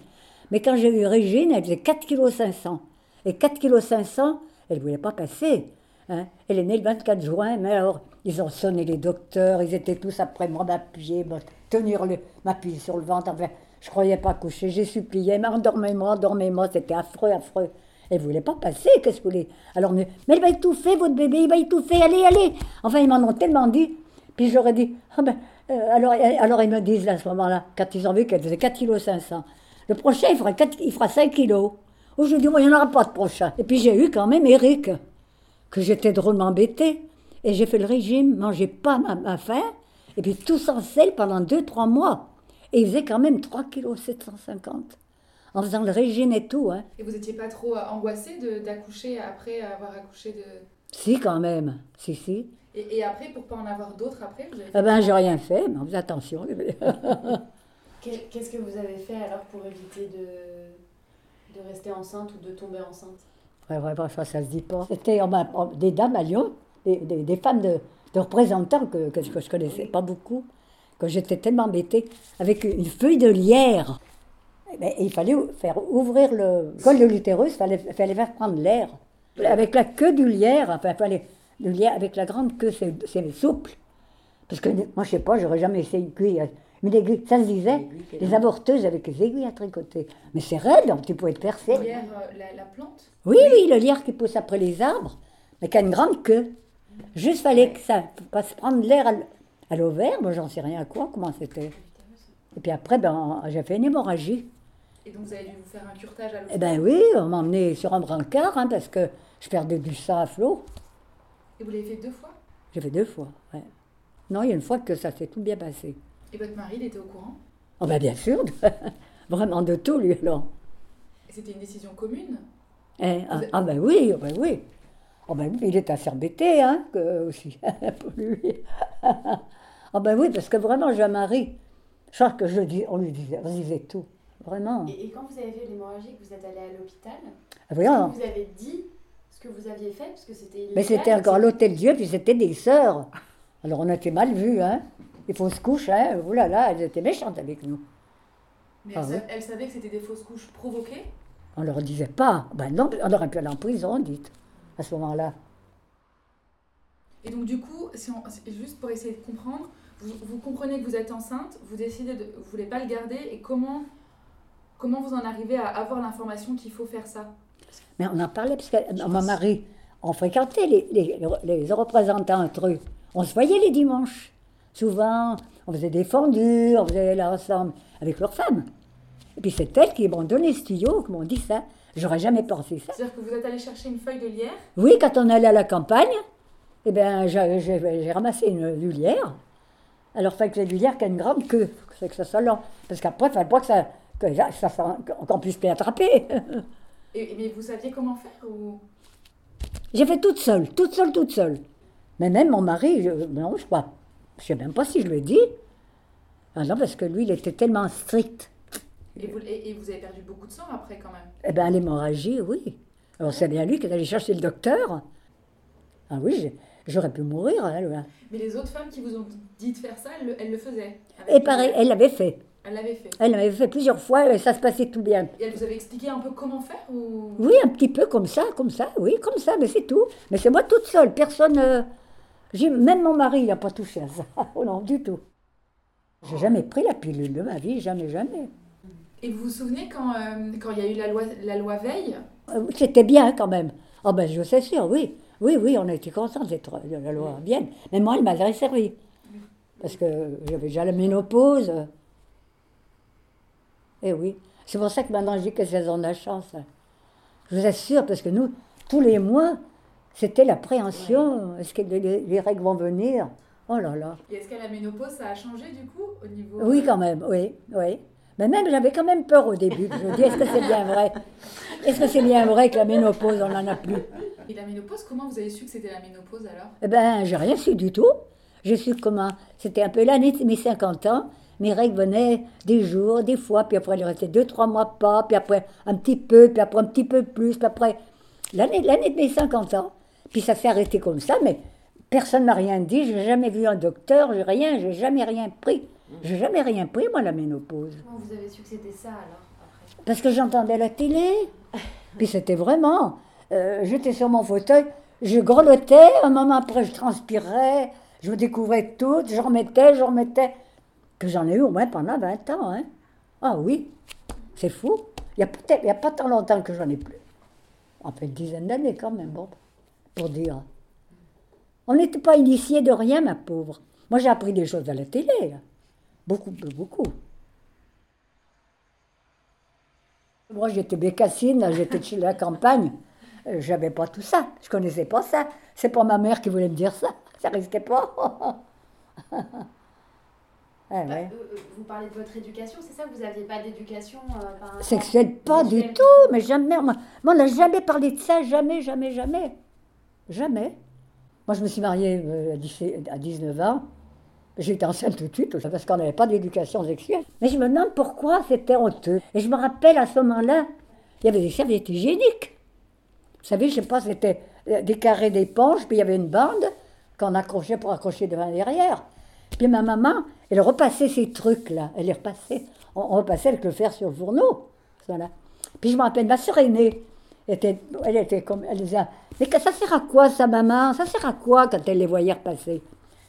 Mais quand j'ai eu Régine, elle faisait 4,5 kg. Et 4,5 kg, elle ne voulait pas passer. hein. Elle est née le 24 juin, mais alors, ils ont sonné les docteurs, ils étaient tous après moi m'appuyer, tenir m'appuyer sur le ventre. Enfin, je croyais pas coucher, j'ai supplié, mais endormez-moi, endormez-moi, c'était affreux, affreux. Elle voulait pas passer, qu'est-ce que vous voulez? Alors, mais mais il va étouffer, votre bébé, il va étouffer, allez, allez Enfin, ils m'en ont tellement dit. Puis j'aurais dit, ah ben, alors, euh, alors ils me disent là, à ce moment-là, quand ils ont vu qu'elle faisait 4,5 kg, le prochain, il fera, 4 il fera 5 kg. Oh, je dis, moi, il n'y en aura pas de prochain. Et puis j'ai eu quand même Eric, que j'étais drôlement embêtée. Et j'ai fait le régime, mangeais pas ma, ma faim, et puis tout sans sel pendant 2-3 mois. Et il faisait quand même 3 kg 750 en faisant le régime et tout. Hein. Et vous n'étiez pas trop angoissée d'accoucher après avoir accouché de... Si, quand même. Si, si. Et, et après, pour pas en avoir d'autres après, vous avez Eh ben, j'ai rien fait, mais attention. Qu'est-ce que vous avez fait alors pour éviter de, de rester enceinte ou de tomber enceinte? Ouais, ouais, ouais, ça, ça se dit pas. C'était des dames à Lyon, des, des- des femmes de, de représentants que, que, que je connaissais pas beaucoup, que j'étais tellement embêtée, avec une feuille de lierre. Eh ben, il fallait faire ouvrir le col de l'utérus, il fallait, fallait faire prendre l'air. Avec la queue du lierre, enfin, fallait, le lierre, avec la grande queue, c'est souple. Parce que moi, je sais pas, j'aurais jamais essayé une aiguille. Une aiguille, ça se disait, les avorteuses avec les aiguilles à tricoter. Mais c'est raide, donc tu pouvais te percer. hier euh, la, la plante? Oui, oui, le lierre qui pousse après les arbres, mais qui a une grande queue. Juste fallait que ça fasse prendre l'air à l'ovaire, moi j'en sais rien à quoi, comment c'était. Et puis après, ben, j'ai fait une hémorragie. Et donc vous avez dû vous faire un curtage à Eh l'hôpital. ben oui, on m'a emmené sur un brancard, hein, parce que je perdais du sang à flot. Et vous l'avez fait deux fois J'ai fait deux fois, ouais. Non, il y a une fois que ça s'est tout bien passé. Et votre mari, il était au courant Oh ben bien sûr, vraiment de tout, lui, alors. Et c'était une décision commune Hein, ah, ah ben oui, oh ben oui. Oh ben il est assez embêté, hein, que, aussi, pour lui. Ah ben oui, parce que vraiment, j'ai un mari. Je crois que je dis, on lui disait, on disait tout, vraiment. et, et quand vous avez fait l'hémorragie, que vous êtes allé à l'hôpital, Ah, vous avez dit ce que vous aviez fait Parce que c'était Mais c'était encore l'hôtel Dieu, puis c'était des sœurs. Alors on était mal vus, hein. Il faut se coucher, hein. Oh là là, elles étaient méchantes avec nous. Mais Ah elle, oui. sa- elle savait que c'était des fausses couches provoquées? On leur disait pas. Ben non, on aurait pu aller en prison, dites, à ce moment-là. Et donc du coup, si on, c'est juste pour essayer de comprendre, vous, vous comprenez que vous êtes enceinte, vous décidez de vous voulez pas le garder et comment comment vous en arrivez à avoir l'information qu'il faut faire ça? Mais on en parlait parce que euh, mon mari, on fréquentait les, les, les représentants entre eux. On se voyait les dimanches. Souvent, on faisait des fondus, on faisait là ensemble avec leurs femmes. Et puis c'est elles qui m'ont donné ce tuyau, qui m'ont dit ça. J'aurais jamais pensé ça. C'est-à-dire que vous êtes allé chercher une feuille de lierre? Oui, quand on allait à la campagne, eh ben, j'ai ramassé une lulière. Alors, il fallait que cette lulière qui a une grande queue, c'est que ça soit lent. Parce qu'après, il fallait pas que ça, que qu'on puisse les attraper. et, mais vous saviez comment faire ou? J'ai fait toute seule, toute seule, toute seule. Mais même mon mari, je, non, je crois, je sais même pas si je le dis. Ah non, parce que lui, il était tellement strict. et vous, et, et vous avez perdu beaucoup de sang après quand même? Eh bien, l'hémorragie, oui. Alors, c'est bien lui qui est allé chercher le docteur. Ah oui, j'aurais pu mourir. hein, là. Mais les autres femmes qui vous ont dit de faire ça, elles, le- elles le faisaient. Et pareil, elle l'avait fait. Elle l'avait fait. Elle l'avait fait plusieurs fois et ça se passait tout bien. Et elle vous avait expliqué un peu comment faire ou? Oui, un petit peu comme ça, comme ça, oui, comme ça, mais c'est tout. Mais c'est moi toute seule, personne. euh, même mon mari, il n'a pas touché à ça. Oh non, du tout. J'ai jamais pris la pilule de ma vie, jamais, jamais. Et vous vous souvenez quand euh, quand il y a eu la loi, la loi Veil? Euh, C'était bien quand même. Ah ben je sais sûr, oui. Oui, oui, on était contents d'être de la loi Vienne. Mais moi, elle m'a servi. Parce que j'avais déjà la ménopause. Et oui. C'est pour ça que maintenant je dis que c'est de la chance. Je vous assure, parce que nous, tous les mois, c'était l'appréhension. Est-ce que les, les règles vont venir? Oh là là. Et est-ce qu'à la ménopause, ça a changé du coup au niveau Oui, quand même, oui, oui. Mais même, j'avais quand même peur au début. Je me dis, est-ce que c'est bien vrai? Est-ce que c'est bien vrai que la ménopause, on n'en a plus? Et la ménopause, comment vous avez su que c'était la ménopause alors? Eh ben, j'ai rien su du tout. J'ai su comment. C'était un peu l'année de mes 50 ans. Mes règles venaient des jours, des fois, puis après, il restait deux, trois mois pas, puis après, un petit peu, puis après, un petit peu plus, puis après, l'année, l'année de mes 50 ans. Puis ça s'est arrêté comme ça, mais personne m'a rien dit. J'ai jamais vu un docteur, j'ai rien, j'ai jamais rien pris. J'ai jamais rien pris, moi, la ménopause. Comment vous avez su que c'était ça alors après? Parce que j'entendais la télé. Puis c'était vraiment. euh, J'étais sur mon fauteuil, je grelottais, un moment après je transpirais, je me découvrais tout, je remettais, je remettais. Que j'en ai eu au moins pendant 20 ans. Hein. Ah oui, c'est fou. Il n'y a, a pas tant longtemps que j'en ai plus. On fait une dizaine d'années quand même, bon, pour dire. On n'était pas initié de rien, ma pauvre. Moi j'ai appris des choses à la télé. là. Beaucoup, beaucoup. Moi, j'étais bécassine, j'étais chez la campagne. Euh, J'avais pas tout ça. Je connaissais pas ça. C'est pas ma mère qui voulait me dire ça. Ça risquait pas. Eh Bah, ouais. euh, euh, Vous parlez de votre éducation, c'est ça Vous n'aviez pas d'éducation euh, Sexuelle, pas du tout. Mais jamais. Moi, on n'a jamais parlé de ça. Jamais, jamais, jamais. Jamais. Moi, je me suis mariée à 17 à 19 ans. J'étais enceinte tout de suite, parce qu'on n'avait pas d'éducation sexuelle. Mais je me demande pourquoi c'était honteux. Et je me rappelle à ce moment-là, il y avait des serviettes hygiéniques. Vous savez, je sais pas, c'était des carrés d'éponge, puis il y avait une bande qu'on accrochait pour accrocher devant et derrière. Puis ma maman, elle repassait ces trucs-là. Elle les repassait. On, repassait avec le fer sur le fourneau. Voilà. Puis je me rappelle, ma sœur aînée, était, elle était comme, elle disait, mais ça sert à quoi ça, maman? Ça sert à quoi quand elle les voyait repasser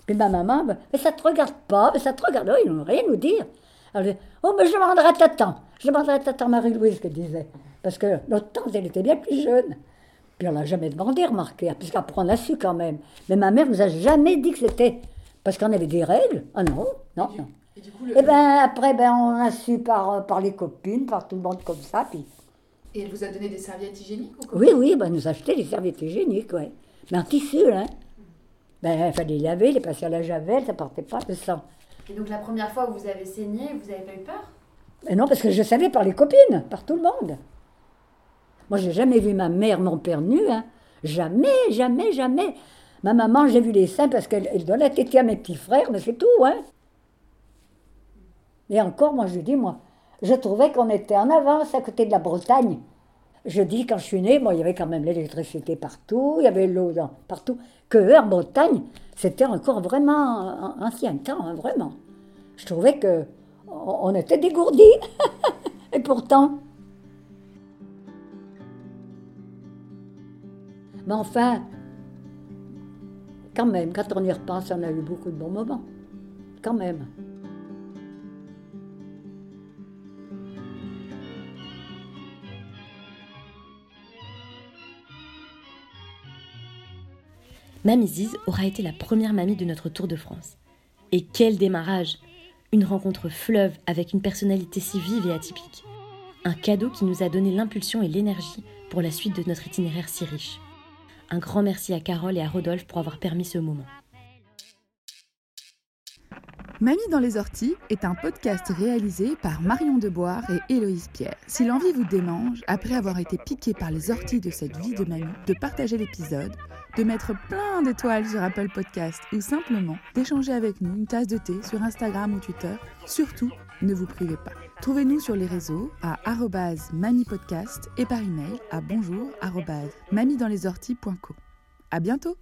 Puis ma maman, ben, mais ça te regarde pas, mais ça te regarde, oh, ils n'ont rien nous dire. Elle disait, oh, mais je demanderai à Tatan. Je demanderai à Tatan Marie-Louise qu'elle disait. Parce que notre tante, elle était bien plus jeune. Puis on l'a jamais demandé, remarquez, puisqu'après on a su quand même. Mais ma mère nous a jamais dit que c'était parce qu'on avait des règles. Ah non, non, non. Et du coup, le- Et ben après, ben on a su par, par les copines, par tout le monde comme ça. Puis Et elle vous a donné des serviettes hygiéniques ou quoi? Oui, oui, ben nous achetait des serviettes hygiéniques, ouais. Mais en tissu, hein. Ben il fallait les laver, les passer à la javel, ça partait pas le sang. Et donc la première fois où vous avez saigné, vous n'avez pas eu peur? Mais non, parce que je savais par les copines, par tout le monde. Moi, j'ai jamais vu ma mère, mon père nu, hein. Jamais, jamais, jamais. Ma maman, j'ai vu les seins parce qu'elle elle donne la tétée à mes petits frères, mais c'est tout, hein. Et encore, moi, je dis, moi, je trouvais qu'on était en avance à côté de la Bretagne. Je dis, quand je suis née, moi, il y avait quand même l'électricité partout, il y avait l'eau partout. Que en Bretagne, c'était encore vraiment an- ancien temps, hein, vraiment. Je trouvais que on était dégourdis. Et pourtant. Mais enfin, quand même, quand on y repense, on a eu beaucoup de bons moments. Quand même. Mamie Ziz aura été la première mamie de notre Tour de France. Et quel démarrage Une rencontre fleuve avec une personnalité si vive et atypique. Un cadeau qui nous a donné l'impulsion et l'énergie pour la suite de notre itinéraire si riche. Un grand merci à Carole et à Rodolphe pour avoir permis ce moment. Mamie dans les orties est un podcast réalisé par Marion Deboire et Héloïse Pierre. Si l'envie vous démange, après avoir été piqué par les orties de cette vie de mamie, de partager l'épisode, de mettre plein d'étoiles sur Apple Podcast ou simplement d'échanger avec nous une tasse de thé sur Instagram ou Twitter, surtout ne vous privez pas. Trouvez-nous sur les réseaux à mamipodcast et par email à bonjour mamiedanslesorties.co. À bientôt